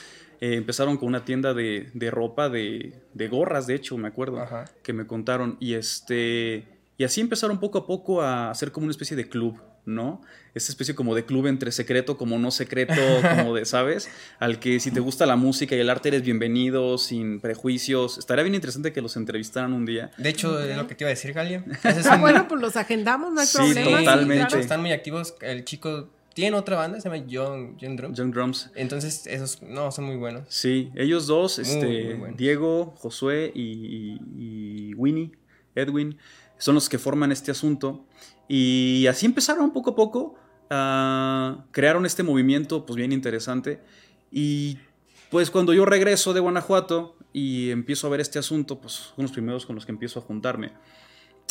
Eh, empezaron con una tienda de, de ropa, de, de, gorras, de hecho, me acuerdo, Ajá. que me contaron. Y, este, y así empezaron poco a poco a hacer como una especie de club, ¿no? Esta especie como de club entre secreto, como no secreto, como de, ¿sabes? Al que si te gusta la música y el arte eres bienvenido, sin prejuicios. Estaría bien interesante que los entrevistaran un día. De hecho, es lo que te iba a decir, Galia. Es ah, un... bueno, pues los agendamos, no hay sí, problema. Totalmente. Sí, de hecho, están muy activos. El chico tiene otra banda, se llama Young, Young Drums. Young Drums. Entonces, esos, no, son muy buenos. Sí, ellos dos, muy, este, muy. Diego, Josué y, y, y, Winnie, Edwin, son los que forman este asunto. Y así empezaron poco a poco, uh, crearon este movimiento, pues bien interesante. Y pues cuando yo regreso de Guanajuato y empiezo a ver este asunto, pues son los primeros con los que empiezo a juntarme.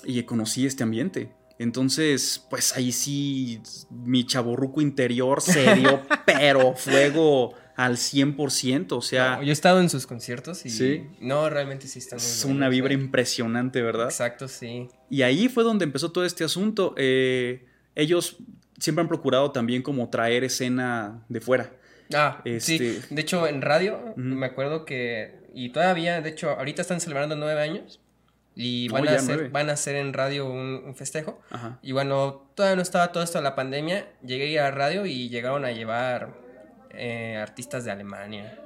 Y conocí este ambiente. Entonces, pues ahí sí, mi chaborruco interior se dio, pero fuego al 100%, o sea... No, yo he estado en sus conciertos y... Sí. No, realmente sí están muy Es una vibra ¿eh? impresionante, ¿verdad? Exacto, sí. Y ahí fue donde empezó todo este asunto. Eh, ellos siempre han procurado también como traer escena de fuera. Ah, Este- sí. De hecho, en radio, me acuerdo que... Y todavía, de hecho, ahorita están celebrando nueve años. Y van, a, hacer, van a hacer en radio un, un festejo. Ajá. Y bueno, todavía no estaba todo esto de la pandemia. Llegué a radio y llegaron a llevar eh, artistas de Alemania.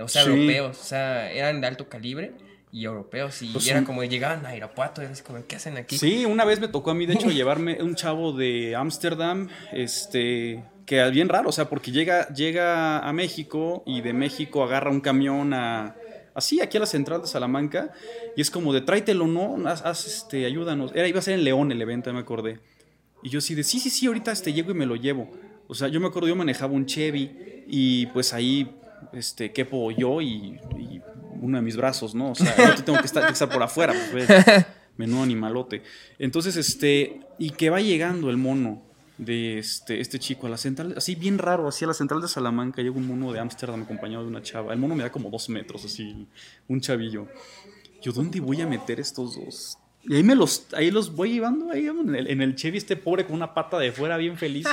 O sea, Sí. europeos. O sea, eran de alto calibre y europeos. Y Pues era un- como llegaban a Irapuato y así como, ¿qué hacen aquí? Sí, una vez me tocó a mí, de hecho, llevarme un chavo de Ámsterdam, este, que es bien raro, o sea, porque llega, llega a México y de México agarra un camión a, así, aquí a la central de Salamanca, y es como de tráetelo, ¿no? Haz, haz, este, ayúdanos. Era, iba a ser en León el evento, ya me acordé. Y yo así de, sí, sí, sí, ahorita este llego y me lo llevo. O sea, yo me acuerdo, yo manejaba un Chevy y pues ahí, este, quepo yo y, y uno de mis brazos, ¿no? O sea, yo tengo que estar, que estar por afuera, pues, menudo animalote. Entonces, este, y que va llegando el mono de este, este chico a la central, así bien raro, así a la central de Salamanca, llega un mono de Ámsterdam acompañado de una chava. El mono me da como dos metros, así, un chavillo. Yo, ¿dónde voy a meter estos dos? Y ahí me los, ahí los voy llevando ahí en el, en el Chevy, este pobre con una pata de fuera, bien feliz.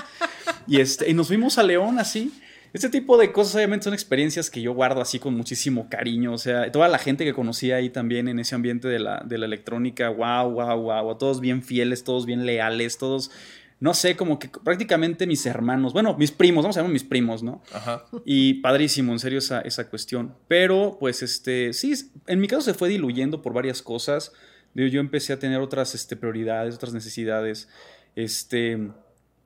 Y, este, y nos fuimos a León así. Este tipo de cosas obviamente son experiencias que yo guardo así con muchísimo cariño. O sea, toda la gente que conocí ahí también en ese ambiente de la, de la electrónica, wow, wow, wow. Todos bien fieles, todos bien leales, todos, no sé, como que prácticamente mis hermanos, bueno, mis primos, vamos a llamar mis primos, ¿no? Ajá. Y padrísimo, en serio, esa, esa cuestión. Pero, pues, este, sí, en mi caso se fue diluyendo por varias cosas. Yo empecé a tener otras este, prioridades, otras necesidades. Este,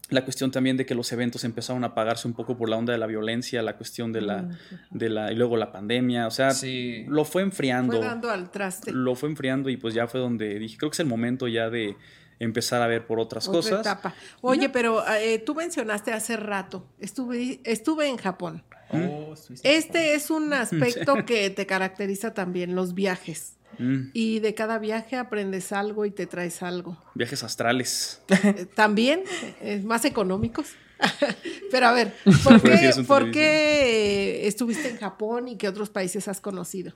la cuestión también de que los eventos empezaron a apagarse un poco por la onda de la violencia, la cuestión de la, de la y luego la pandemia. O sea, Sí. lo fue enfriando. Fue dando al traste. Lo fue enfriando y pues ya fue donde dije, creo que es el momento ya de empezar a ver por otras Otra cosas. etapa. Oye, pero eh, tú mencionaste hace rato, estuve, estuve en Japón. Oh, Este es un aspecto que te caracteriza también, los viajes. Mm, Y de cada viaje aprendes algo y te traes algo. viajes astrales. Eh, También, eh, más económicos. Pero a ver, ¿por qué, por estuviste en Japón y qué otros países has conocido?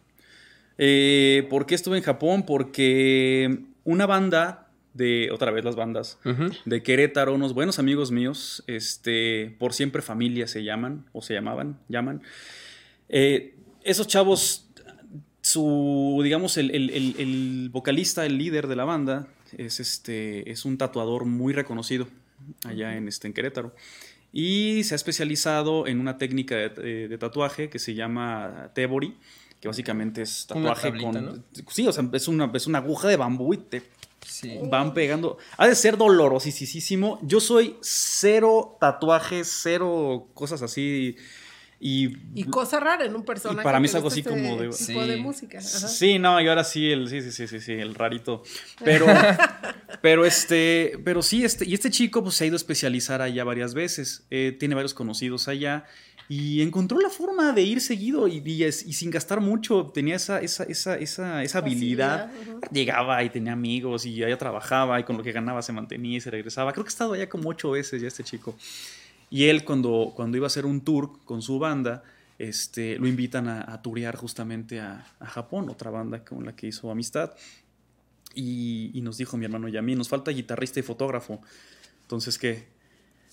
Eh, ¿Por qué estuve en Japón? Porque una banda de, otra vez las bandas, de Querétaro, unos buenos amigos míos, este, por siempre familia se llaman, o se llamaban, llaman. Eh, esos chavos, su, digamos, el, el- el- el vocalista, el líder de la banda, es, este, es un tatuador muy reconocido allá en, este, en Querétaro. Y se ha especializado en una técnica de, de- de tatuaje que se llama Tebori, que básicamente es tatuaje tablita, con... ¿no? Sí, o sea, es una, es una aguja de bambú y te Sí. van pegando. Ha de ser dolorosísimo. Yo soy cero tatuajes, cero cosas así. Y, Y cosa rara en un personaje. para mí es algo así este como de- tipo Sí. de música. ajá. Sí, no, y ahora sí, el, sí, sí, sí, sí, sí, el rarito. Pero, pero este, pero sí, este, y este chico pues se ha ido a especializar allá varias veces. Eh, tiene varios conocidos allá. Y encontró la forma de ir seguido y, y, sin gastar mucho. Tenía esa, esa, esa, esa, esa habilidad. Llegaba y tenía amigos y allá trabajaba y con lo que ganaba se mantenía y se regresaba. Creo que he estado allá como ocho veces ya este chico. Y él cuando, cuando iba a hacer un tour con su banda, este, lo invitan a, a turear justamente a, a, Japón, otra banda con la que hizo amistad. Y, y, nos dijo mi hermano y a mí, nos falta guitarrista y fotógrafo. Entonces, ¿qué?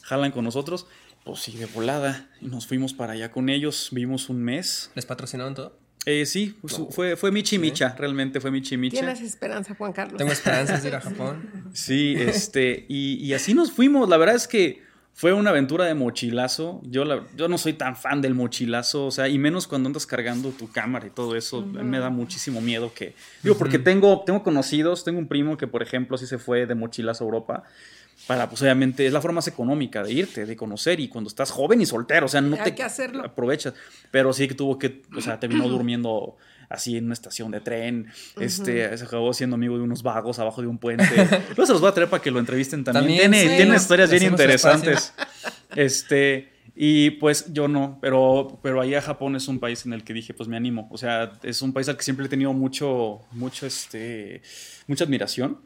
¿Jalan con nosotros? Pues sí, de volada. Y nos fuimos para allá con ellos, vimos un mes. ¿Les patrocinaron todo? Eh, sí, pues, fue, fue Michi Micha, realmente fue Michi Micha. Tienes esperanza, Juan Carlos. Tengo esperanzas de ir a Japón. Sí, este, y, y así nos fuimos. La verdad es que fue una aventura de mochilazo. Yo, la, yo no soy tan fan del mochilazo, o sea, y menos cuando andas cargando tu cámara y todo eso. Uh -huh. Me da muchísimo miedo que. Digo, porque tengo, tengo conocidos, tengo un primo que, por ejemplo, sí se fue de mochilazo a Europa. Para, pues obviamente, es la forma más económica de irte, de conocer, y cuando estás joven y soltero, o sea, no Hay te que hacerlo. aprovechas. Pero sí que tuvo que, o sea, terminó durmiendo así en una estación de tren. Este, se acabó siendo amigo de unos vagos abajo de un puente. Luego se los voy a traer para que lo entrevisten también. También, tiene, sí, tiene no, historias bien interesantes. Este, y pues yo no, pero, pero allá Japón es un país en el que dije, pues me animo. O sea, es un país al que siempre he tenido mucho, mucho, este, mucha admiración.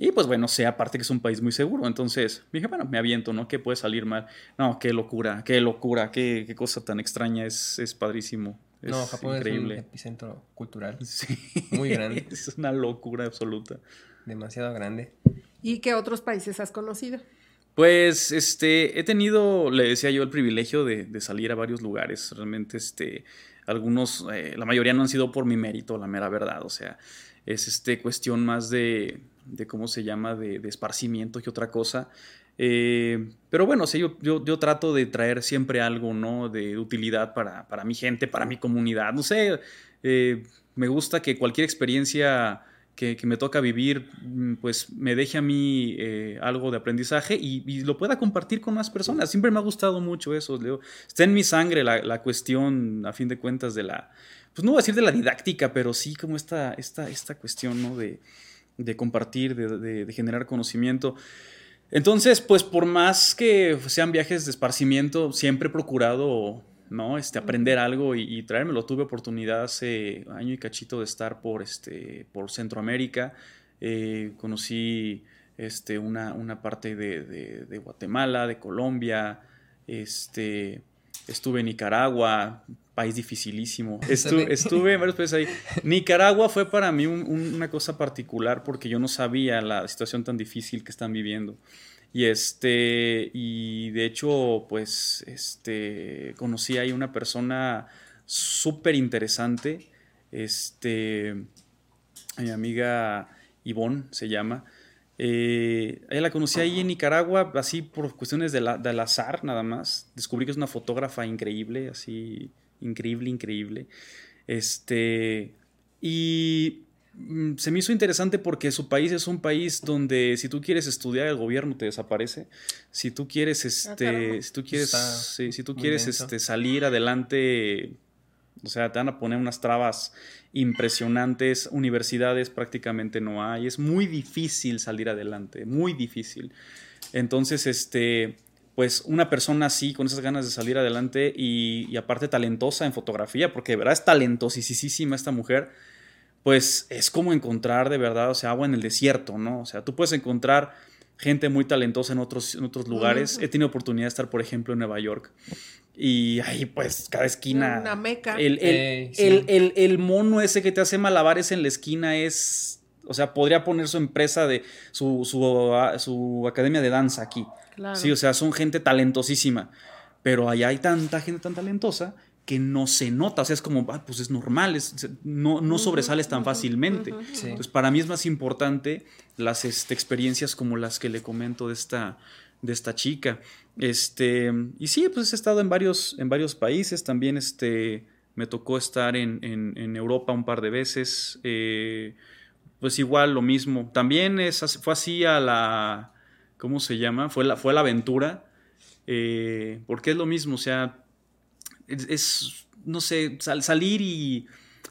Y pues bueno, sé aparte que es un país muy seguro. Entonces dije, bueno, me aviento, ¿no? ¿Qué puede salir mal? No, qué locura, qué locura, qué, qué cosa tan extraña. Es, es padrísimo. Es no, Japón increíble. es un epicentro cultural Sí. muy grande. es una locura absoluta. demasiado grande. ¿Y qué otros países has conocido? Pues, este, he tenido, le decía yo, el privilegio de, de salir a varios lugares. Realmente, este, algunos, eh, la mayoría no han sido por mi mérito, la mera verdad. O sea, es este cuestión más de, de cómo se llama, de, de esparcimiento que otra cosa. Eh, pero bueno, o sea, yo, yo, yo, trato de traer siempre algo, ¿no? De utilidad para, para mi gente, para mi comunidad. No sé, eh, me gusta que cualquier experiencia que, que, me toca vivir, pues me deje a mí eh, algo de aprendizaje y, y, lo pueda compartir con más personas. Siempre me ha gustado mucho eso, Leo. Está en mi sangre la, la cuestión, a fin de cuentas, de la, pues no voy a decir de la didáctica, pero sí como esta, esta, esta cuestión, ¿no? De, de compartir, de, de, de generar conocimiento. Entonces, pues por más que sean viajes de esparcimiento, siempre he procurado ¿no? este, aprender algo y, y traérmelo. Tuve oportunidad hace año y cachito de estar por, este, por Centroamérica. Eh, conocí este, una, una parte de, de, de, Guatemala, de Colombia. Este, estuve en Nicaragua, país dificilísimo. Estuve, estuve en varios países ahí. Nicaragua fue para mí un, un, una cosa particular porque yo no sabía la situación tan difícil que están viviendo. Y este, y de hecho, pues, este, conocí ahí una persona súper interesante, este, mi amiga Ivonne se llama, eh, ella la conocí ahí en Nicaragua, así por cuestiones de la, del azar nada más, descubrí que es una fotógrafa increíble, así, increíble, increíble, este, y mm, se me hizo interesante porque su país es un país donde si tú quieres estudiar el gobierno te desaparece. Si tú quieres este ah, si tú quieres sí, si tú quieres este salir adelante o sea, te van a poner unas trabas impresionantes, universidades prácticamente no hay, es muy difícil salir adelante, muy difícil. Entonces, este pues una persona así, con esas ganas de salir adelante y, y aparte talentosa en fotografía, porque de verdad es talentosísima esta mujer, pues es como encontrar de verdad, o sea, agua en el desierto, ¿no? O sea, tú puedes encontrar gente muy talentosa en otros, en otros lugares. He tenido oportunidad de estar, por ejemplo, en Nueva York. Y ahí, pues, cada esquina. Una meca. El, el, eh, sí. el, el, el, mono ese que te hace malabares en la esquina es. O sea, podría poner su empresa de. su, su, su academia de danza aquí. Claro. Sí, o sea, son gente talentosísima. Pero allá hay tanta gente tan talentosa que no se nota, o sea, es como, ah, pues es normal, es, no, no sobresales tan fácilmente. Uh -huh. sí. Entonces, para mí es más importante las este, experiencias como las que le comento de esta, de esta chica. Este, y sí, pues he estado en varios, en varios países, también este, me tocó estar en, en, en Europa un par de veces, eh, pues igual lo mismo. También es, fue así a la, ¿cómo se llama? Fue la, fue la aventura, eh, porque es lo mismo, o sea, es, no sé, sal, salir y,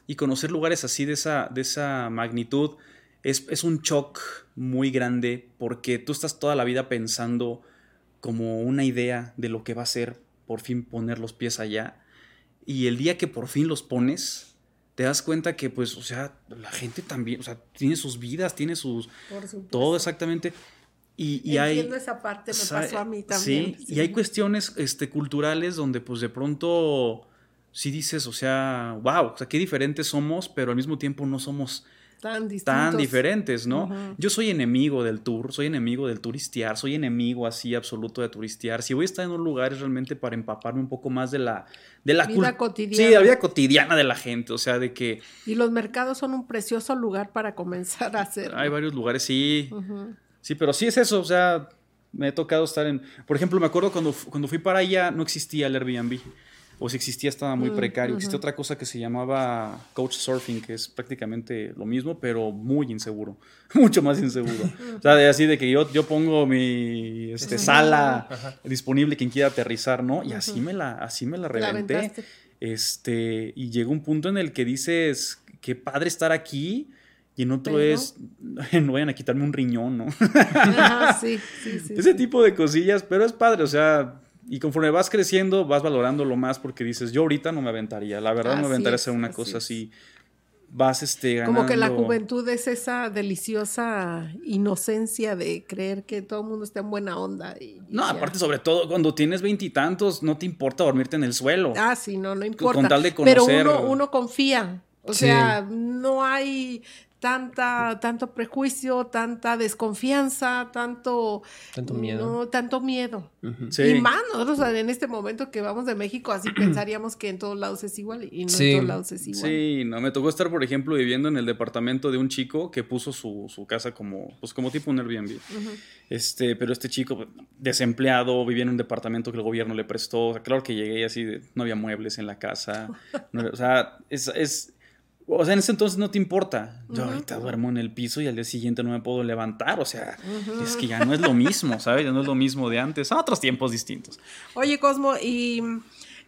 y, conocer lugares así de esa, de esa magnitud es, es, un shock muy grande porque tú estás toda la vida pensando como una idea de lo que va a ser por fin poner los pies allá. Y el día que por fin los pones, te das cuenta que, pues, o sea, la gente también, o sea, tiene sus vidas, tiene sus... Todo exactamente. Y, y Entiendo esa parte, me pasó a mí también. Sí, y hay cuestiones este, culturales donde, pues, de pronto, sí dices, o sea, wow, o sea, qué diferentes somos, pero al mismo tiempo no somos tan, tan diferentes, ¿no? Yo soy enemigo del tour, soy enemigo del turistear, soy enemigo así absoluto de turistear. Si voy a estar en un lugar es realmente para empaparme un poco más de la, de la vida cotidiana. Sí, la vida cotidiana de la gente, o sea, de que... Y los mercados son un precioso lugar para comenzar a hacer. Hay varios lugares, sí. Sí, pero sí es eso, o sea, me he tocado estar en... Por ejemplo, me acuerdo cuando, cuando fui para allá, no existía el Airbnb o si existía estaba muy mm, precario. Existía otra cosa que se llamaba coach surfing, que es prácticamente lo mismo, pero muy inseguro, mucho más inseguro. o sea, de así de que yo, yo pongo mi este, sala disponible quien quiera aterrizar, ¿no? Y así me la, así me la reventé. este, y llega un punto en el que dices, qué padre estar aquí. Y en otro es, no vayan a quitarme un riñón, ¿no? sí, sí, sí. Ese tipo de cosillas, pero es padre, o sea, y conforme vas creciendo, vas valorándolo más porque dices, yo ahorita no me aventaría, la verdad no me aventaría a hacer una cosa así. Vas este, ganando... Como que la juventud es esa deliciosa inocencia de creer que todo el mundo está en buena onda. Y, no, aparte, sobre todo, cuando tienes veintitantos, no te importa dormirte en el suelo. Ah, sí, no, no importa. Con tal de conocer... Pero uno, uno confía. O sea, no hay tanta, tanto prejuicio, tanta desconfianza, tanto, tanto miedo. tanto miedo. Y más nosotros en este momento que vamos de México, así pensaríamos que en todos lados es igual y no en todos lados es igual. Sí, no, me tocó estar, por ejemplo, viviendo en el departamento de un chico que puso su, su casa como, pues como tipo un Airbnb. Este, pero este chico, desempleado, vivía en un departamento que el gobierno le prestó. claro que llegué así, no había muebles en la casa. o sea, es, es o sea, en ese entonces no te importa. Yo ahorita duermo en el piso y al día siguiente no me puedo levantar. O sea, es que ya no es lo mismo, ¿sabes? Ya no es lo mismo de antes. Son otros tiempos distintos. Oye, Cosmo, y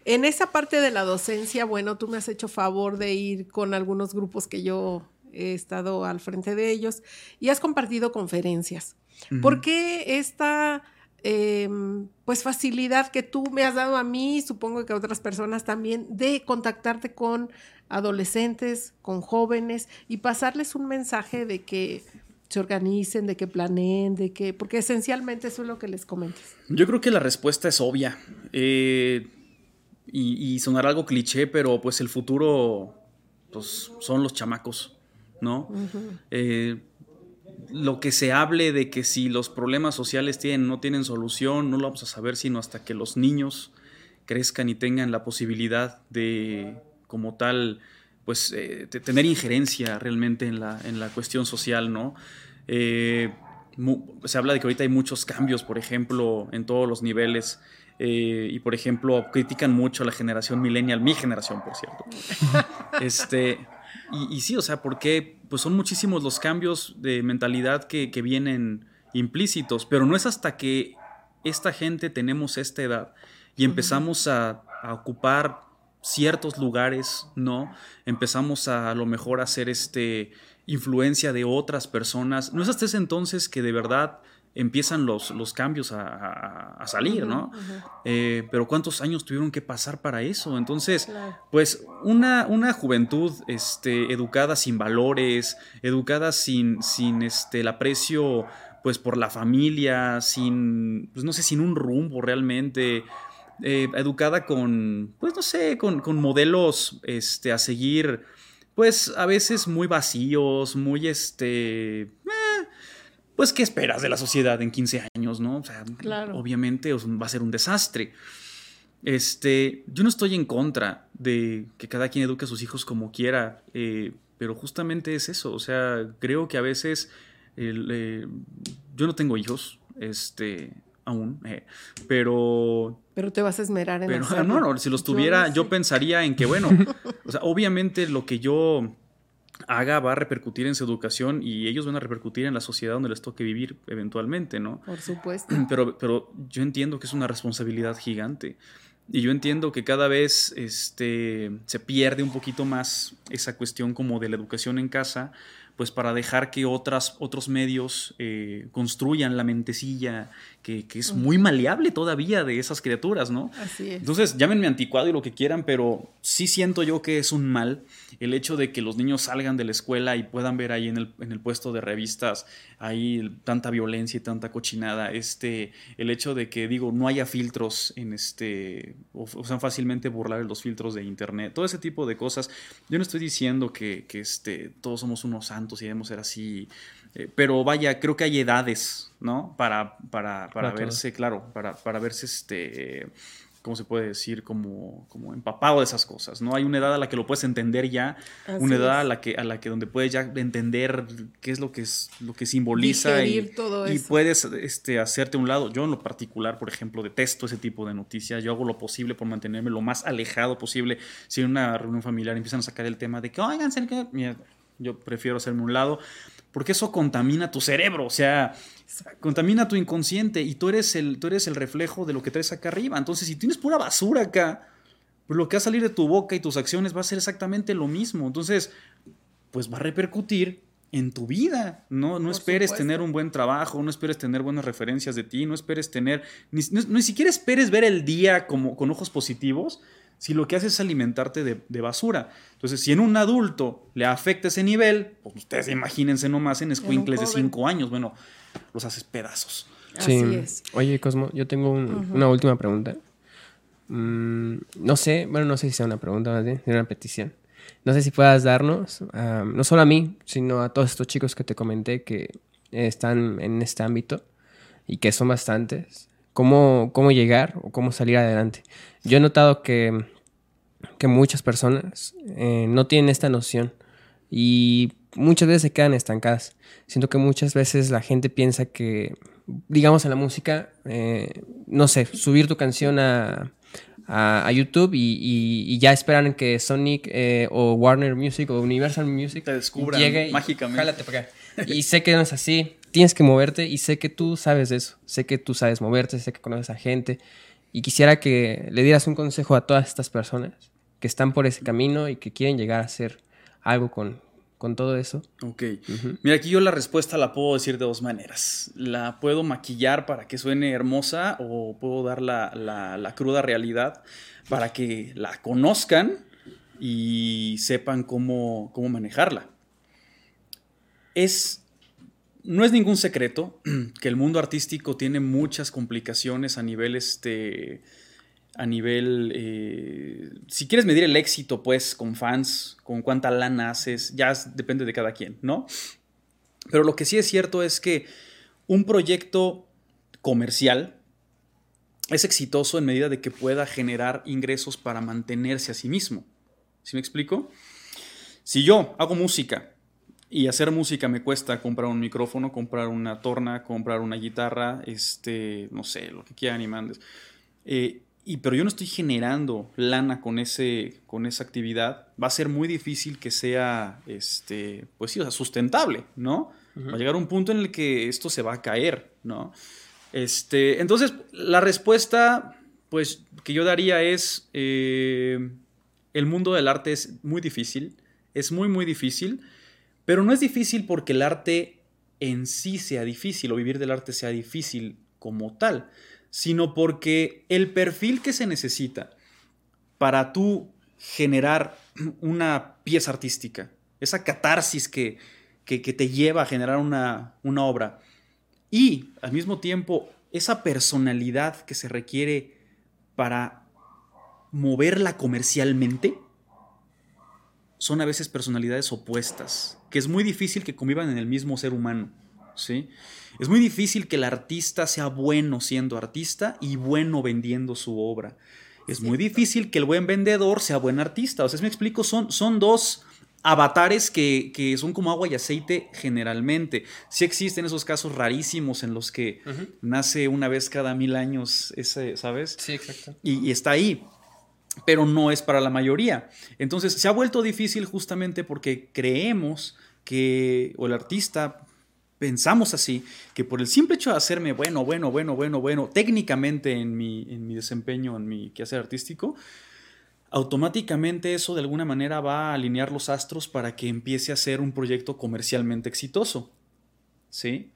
en esa parte de la docencia, bueno, tú me has hecho favor de ir con algunos grupos que yo he estado al frente de ellos y has compartido conferencias. ¿Por qué esta em, pues facilidad que tú me has dado a mí, supongo que a otras personas también, de contactarte con adolescentes, con jóvenes y pasarles un mensaje de que se organicen, de que planeen, de que, porque esencialmente eso es lo que les comentas. Yo creo que la respuesta es obvia eh, y, y, sonar algo cliché, pero pues el futuro pues, son los chamacos, ¿no? Eh, lo que se hable de que si los problemas sociales tienen, no tienen solución, no lo vamos a saber sino hasta que los niños crezcan y tengan la posibilidad de como tal, pues eh, tener injerencia realmente en la, en la cuestión social, ¿no? Eh, se habla de que ahorita hay muchos cambios, por ejemplo, en todos los niveles. Eh, y por ejemplo, critican mucho a la generación millennial, mi generación, por cierto. este, y, sí, o sea, porque pues son muchísimos los cambios de mentalidad que, vienen implícitos, pero no es hasta que esta gente tenemos esta edad y empezamos a, a ocupar ciertos lugares, ¿no? Empezamos a, a lo mejor a hacer este influencia de otras personas. No es hasta ese entonces que de verdad empiezan los, los cambios a, salir, ¿no? Eh, pero ¿cuántos años tuvieron que pasar para eso? Entonces, pues una, una juventud este, educada sin valores, educada sin, sin este, el aprecio pues por la familia, sin, pues no sé, sin un rumbo realmente, eh, educada con, pues no sé, con, modelos este, a seguir, pues a veces muy vacíos, muy este... Eh, pues, ¿qué esperas de la sociedad en 15 años, no? O sea, obviamente va a ser un desastre. Este, yo no estoy en contra de que cada quien eduque a sus hijos como quiera, eh, pero justamente es eso. O sea, creo que a veces yo no tengo hijos, este, aún, eh, pero... Pero te vas a esmerar en pero, No, no, si los tuviera, yo, pensaría en que, bueno, o sea, obviamente lo que yo haga va a repercutir en su educación y ellos van a repercutir en la sociedad donde les toque vivir eventualmente, ¿no? Por supuesto. Pero, pero yo entiendo que es una responsabilidad gigante. Y yo entiendo que cada vez este, se pierde un poquito más esa cuestión como de la educación en casa, pues para dejar que otras, otros medios eh, construyan la mentecilla que, es muy maleable todavía de esas criaturas, ¿no? Así es. Entonces, llámenme anticuado y lo que quieran, pero sí siento yo que es un mal el hecho de que los niños salgan de la escuela y puedan ver ahí en el, en el puesto de revistas ahí tanta violencia y tanta cochinada, este, el hecho de que, digo, no haya filtros en este, o, sean fácilmente burlar los filtros de internet, todo ese tipo de cosas. Yo no estoy diciendo que, que este, todos somos unos santos y debemos ser así, eh, pero vaya, creo que hay edades, ¿no? Para, para, para verse, claro, para, para verse este ¿cómo se puede decir? Como, como empapado de esas cosas, ¿no? Hay una edad a la que lo puedes entender ya, una edad a la que a la que donde puedes ya entender qué es lo que es lo que simboliza y, y, puedes este, hacerte un lado. Yo en lo particular, por ejemplo, detesto ese tipo de noticias. Yo hago lo posible por mantenerme lo más alejado posible. Si en una reunión familiar empiezan a sacar el tema de que, oigan, que yo prefiero hacerme un lado porque eso contamina tu cerebro, o sea, contamina tu inconsciente y tú eres el, tú eres el reflejo de lo que traes acá arriba. Entonces, si tienes pura basura acá, pues lo que va a salir de tu boca y tus acciones va a ser exactamente lo mismo. Entonces, pues va a repercutir en tu vida. No, no esperes tener un buen trabajo, no esperes tener buenas referencias de ti, no esperes tener, ni, ni siquiera esperes ver el día como, con ojos positivos, si lo que haces es alimentarte de, basura. Entonces, si en un adulto le afecta ese nivel, pues ustedes imagínense nomás en escuincles de 5 años, bueno, los haces pedazos. Sí. Así es. Oye, Cosmo, yo tengo una última pregunta. Mm, no sé, bueno, no sé si sea una pregunta más bien, una petición. No sé si puedas darnos, no solo a mí, sino a todos estos chicos que te comenté que están en este ámbito y que son bastantes, cómo, cómo llegar o cómo salir adelante. Yo he notado que, que muchas personas eh, no tienen esta noción y muchas veces se quedan estancadas. Siento que muchas veces la gente piensa que, digamos en la música, eh, no sé, subir tu canción a, a, YouTube y, ya esperan que Sonic eh, o Warner Music o Universal Music te descubran llegue mágicamente. Y sé que no es así tienes que moverte y sé que tú sabes eso, sé que tú sabes moverte, sé que conoces a gente y quisiera que le dieras un consejo a todas estas personas que están por ese camino y que quieren llegar a hacer algo con, con todo eso. Ok. Mira, aquí yo la respuesta la puedo decir de dos maneras. La puedo maquillar para que suene hermosa o puedo dar la, la cruda realidad para que la conozcan y sepan cómo, cómo manejarla. Es no es ningún secreto que el mundo artístico tiene muchas complicaciones a nivel, este, a nivel, eh, si quieres medir el éxito, pues, con fans, con cuánta lana haces, ya depende de cada quien, ¿no? Pero lo que sí es cierto es que un proyecto comercial es exitoso en medida de que pueda generar ingresos para mantenerse a sí mismo. ¿Sí me explico? Si yo hago música y hacer música me cuesta comprar un micrófono, comprar una torna, comprar una guitarra, este, no sé, lo que quieran y mandes. Eh, y, pero yo no estoy generando lana con, ese, con esa actividad. Va a ser muy difícil que sea, este, pues sí, o sea, sustentable, ¿no? Va a llegar un punto en el que esto se va a caer, ¿no? Este, entonces, la respuesta, pues, que yo daría es, eh, el mundo del arte es muy difícil, es muy, muy difícil. Pero no es difícil porque el arte en sí sea difícil o vivir del arte sea difícil como tal, sino porque el perfil que se necesita para tú generar una pieza artística, esa catarsis que, que, te lleva a generar una, una obra, y al mismo tiempo esa personalidad que se requiere para moverla comercialmente, son a veces personalidades opuestas que es muy difícil que convivan en el mismo ser humano. ¿sí? Es muy difícil que el artista sea bueno siendo artista y bueno vendiendo su obra. Es muy difícil que el buen vendedor sea buen artista. O sea, me explico, son, son dos avatares que, son como agua y aceite generalmente. Sí existen esos casos rarísimos en los que nace una vez cada mil años ese, ¿sabes? Sí, exacto. y está ahí pero no es para la mayoría. Entonces se ha vuelto difícil justamente porque creemos que, o el artista, pensamos así, que por el simple hecho de hacerme bueno, bueno, bueno, bueno, bueno, técnicamente en mi, en mi desempeño, en mi quehacer artístico, automáticamente eso de alguna manera va a alinear los astros para que empiece a ser un proyecto comercialmente exitoso. ¿Sí?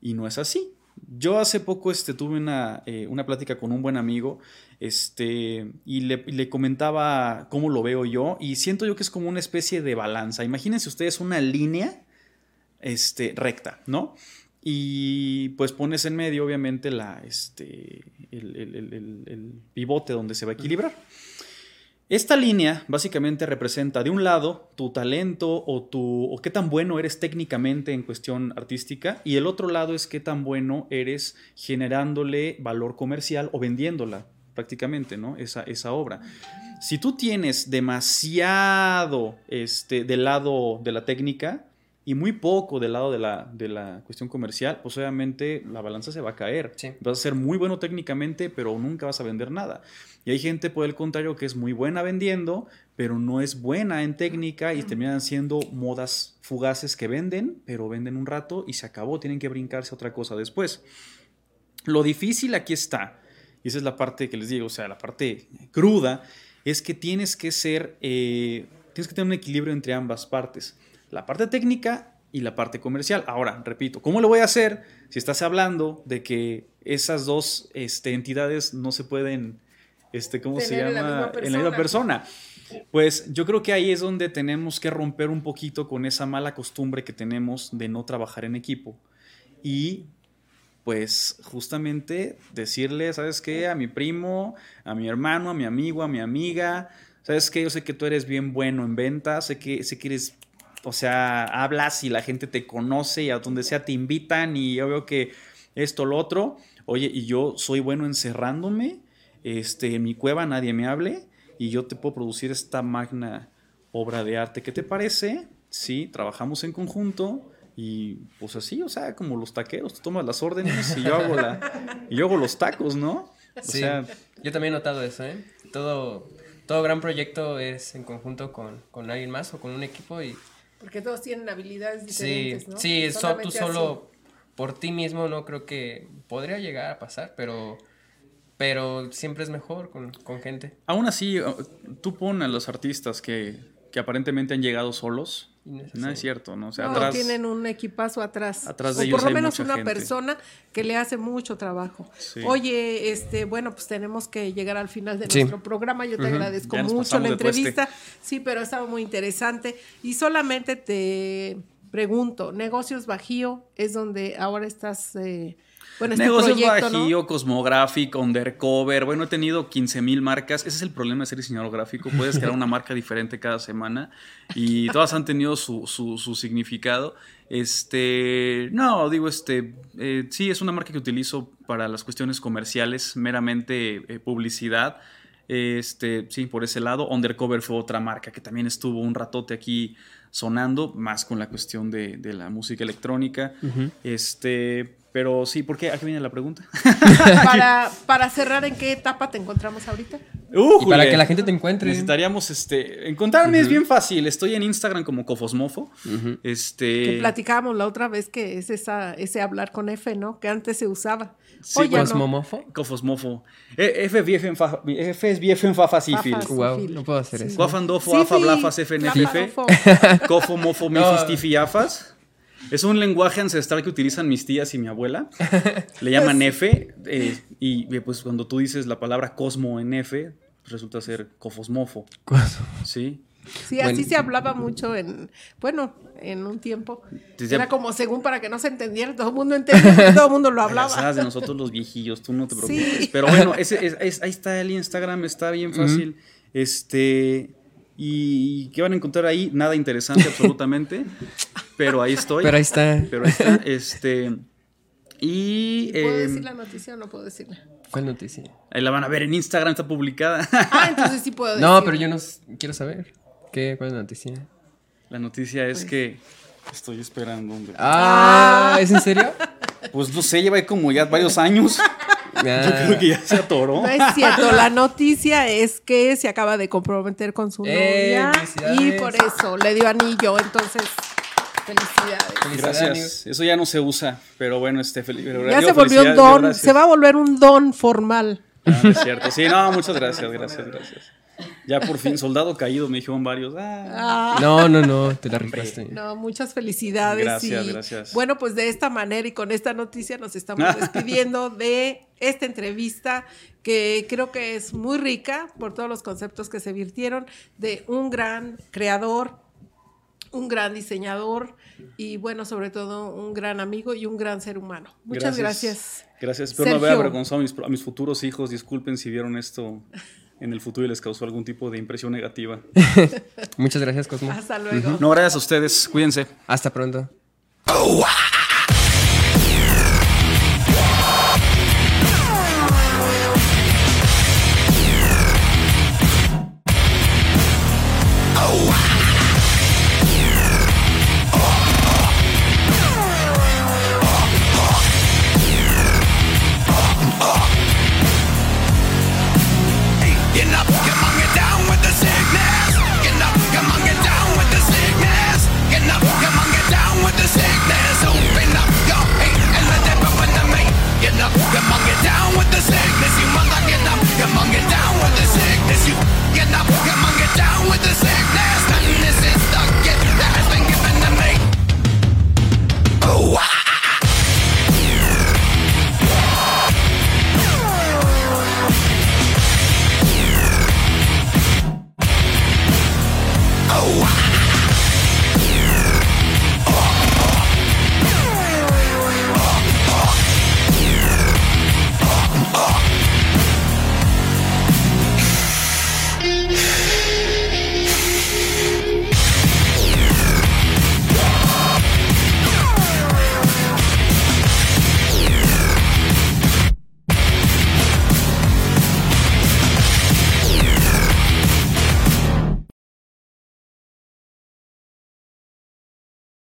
Y no es así. Yo hace poco este, tuve una, eh, una plática con un buen amigo este, y le, le, comentaba cómo lo veo yo y siento yo que es como una especie de balanza. Imagínense ustedes una línea este, recta, ¿no? Y pues pones en medio obviamente la, este, el, el, el, el pivote donde se va a equilibrar. Esta línea básicamente representa de un lado tu talento o, tu, o qué tan bueno eres técnicamente en cuestión artística y el otro lado es qué tan bueno eres generándole valor comercial o vendiéndola prácticamente, ¿no? Esa, esa obra. Si tú tienes demasiado este, del lado de la técnica, y muy poco del lado de la, de la cuestión comercial, pues obviamente la balanza se va a caer. Sí. Vas a ser muy bueno técnicamente, pero nunca vas a vender nada. Y hay gente, por el contrario, que es muy buena vendiendo, pero no es buena en técnica y terminan siendo modas fugaces que venden, pero venden un rato y se acabó, tienen que brincarse a otra cosa después. Lo difícil aquí está, y esa es la parte que les digo, o sea, la parte cruda, es que tienes que ser, eh, tienes que tener un equilibrio entre ambas partes la parte técnica y la parte comercial. Ahora, repito, ¿cómo lo voy a hacer si estás hablando de que esas dos este, entidades no se pueden, este, ¿cómo se llama? La en la misma persona. Pues yo creo que ahí es donde tenemos que romper un poquito con esa mala costumbre que tenemos de no trabajar en equipo. Y pues justamente decirle, ¿sabes qué? A mi primo, a mi hermano, a mi amigo, a mi amiga, ¿sabes qué? Yo sé que tú eres bien bueno en ventas, sé que, sé que eres o sea, hablas y la gente te conoce y a donde sea te invitan y yo veo que esto, lo otro. Oye, y yo soy bueno encerrándome, este, en mi cueva nadie me hable y yo te puedo producir esta magna obra de arte. ¿Qué te parece? Sí, trabajamos en conjunto y pues así, o sea, como los taqueros, tú tomas las órdenes y yo hago, la, y yo hago los tacos, ¿no? O sí, sea, yo también he notado eso, ¿eh? Todo, todo gran proyecto es en conjunto con, con alguien más o con un equipo y porque todos tienen habilidades diferentes, sí, ¿no? Sí, so, tú solo por ti mismo no creo que podría llegar a pasar, pero, pero siempre es mejor con, con gente. Aún así, tú pon a los artistas que, que aparentemente han llegado solos. No es, cierto, ¿no? O sea, no, atrás, tienen un equipazo atrás. Atrás de o ellos por lo hay menos mucha una gente. persona que le hace mucho trabajo. Sí. Oye, este, bueno, pues tenemos que llegar al final de Sí. nuestro programa. Yo te agradezco mucho la entrevista. Sí, pero estaba muy interesante. Y solamente te pregunto, Negocios Bajío es donde ahora estás, eh, bueno, este Negocios proyecto, ¿no? Bajío, Cosmographic, Undercover. Bueno, he tenido 15 mil marcas. Ese es el problema de ser diseñador gráfico. Puedes crear una marca diferente cada semana y todas han tenido su, su- su significado. Este, no, digo, este, eh, sí, es una marca que utilizo para las cuestiones comerciales, meramente eh, publicidad. Este, sí, por ese lado. Undercover fue otra marca que también estuvo un ratote aquí sonando, más con la cuestión de, de la música electrónica. Este, pero sí, ¿por qué? ¿A qué viene la pregunta? para, para cerrar, ¿en qué etapa te encontramos ahorita? Y para que la gente te encuentre. Necesitaríamos, este, encontrarme es bien fácil. Estoy en Instagram como Cofosmofo. Este. Que platicábamos la otra vez que es esa, ese hablar con F, ¿no? Que antes se usaba. Sí, Oye, pues, no. Cosmomofo. Cofosmofo. E- F, BF, en fa- F es BF en Fafa Sifil. Fafas, Wow, no puedo hacer eso. Guafandofo, Afa, Blafas, FNFF. Flafadofo. Cofo, Mofo, No. Mifis, Tifi, Afas. Es un lenguaje ancestral que utilizan mis tías y mi abuela. Le llaman F. eh, y eh, pues cuando tú dices la palabra cosmo en F, resulta ser cofosmofo. ¿Sí? Sí, así Bueno. se hablaba mucho en, bueno, en un tiempo. Era como según para que no se entendiera, todo el mundo entendía, todo el mundo lo hablaba. de nosotros los viejillos, tú no te Sí. preocupes. Pero bueno, ese, es- es- ahí está el Instagram, está bien fácil. Este. ¿Y qué van a encontrar ahí? Nada interesante, absolutamente. Pero ahí estoy. Pero ahí está. Pero ahí está. Este. Y. ¿Puedo eh, decir la noticia o no puedo decirla? ¿Cuál noticia? ahí la van a ver en Instagram, está publicada. Ah, entonces sí puedo decir. No, pero yo no quiero saber. ¿Qué? ¿Cuál es la noticia? La noticia es que. Estoy esperando, hombre. Ah, ¿es en serio? Pues no sé, lleva ahí como ya varios años. Yo Ah. creo que ya se atoró. No es cierto, la noticia es que se acaba de comprometer con su ¡Eh, novia y por eso le dio anillo, entonces felicidades. Felicidades. Gracias. Eso ya no se usa, pero bueno, este pero Ya se volvió un don, gracias. se va a volver un don formal. Ah, no es cierto. Sí, no, muchas gracias, gracias, gracias. Ya por fin, soldado caído, me dijeron varios. Ah. Ah, No, no, no, te la rifaste. no, muchas felicidades. Gracias, y, gracias. Bueno, pues de esta manera y con esta noticia nos estamos despidiendo de esta entrevista que creo que es muy rica por todos los conceptos que se virtieron de un gran creador, un gran diseñador y bueno, sobre todo un gran amigo y un gran ser humano. Muchas gracias. Gracias. Espero no haber avergonzado a mis, a mis futuros hijos. Disculpen si vieron esto en el futuro y les causó algún tipo de impresión negativa. Muchas gracias, Cosmo. Hasta luego. No, gracias a ustedes. Cuídense. Hasta pronto.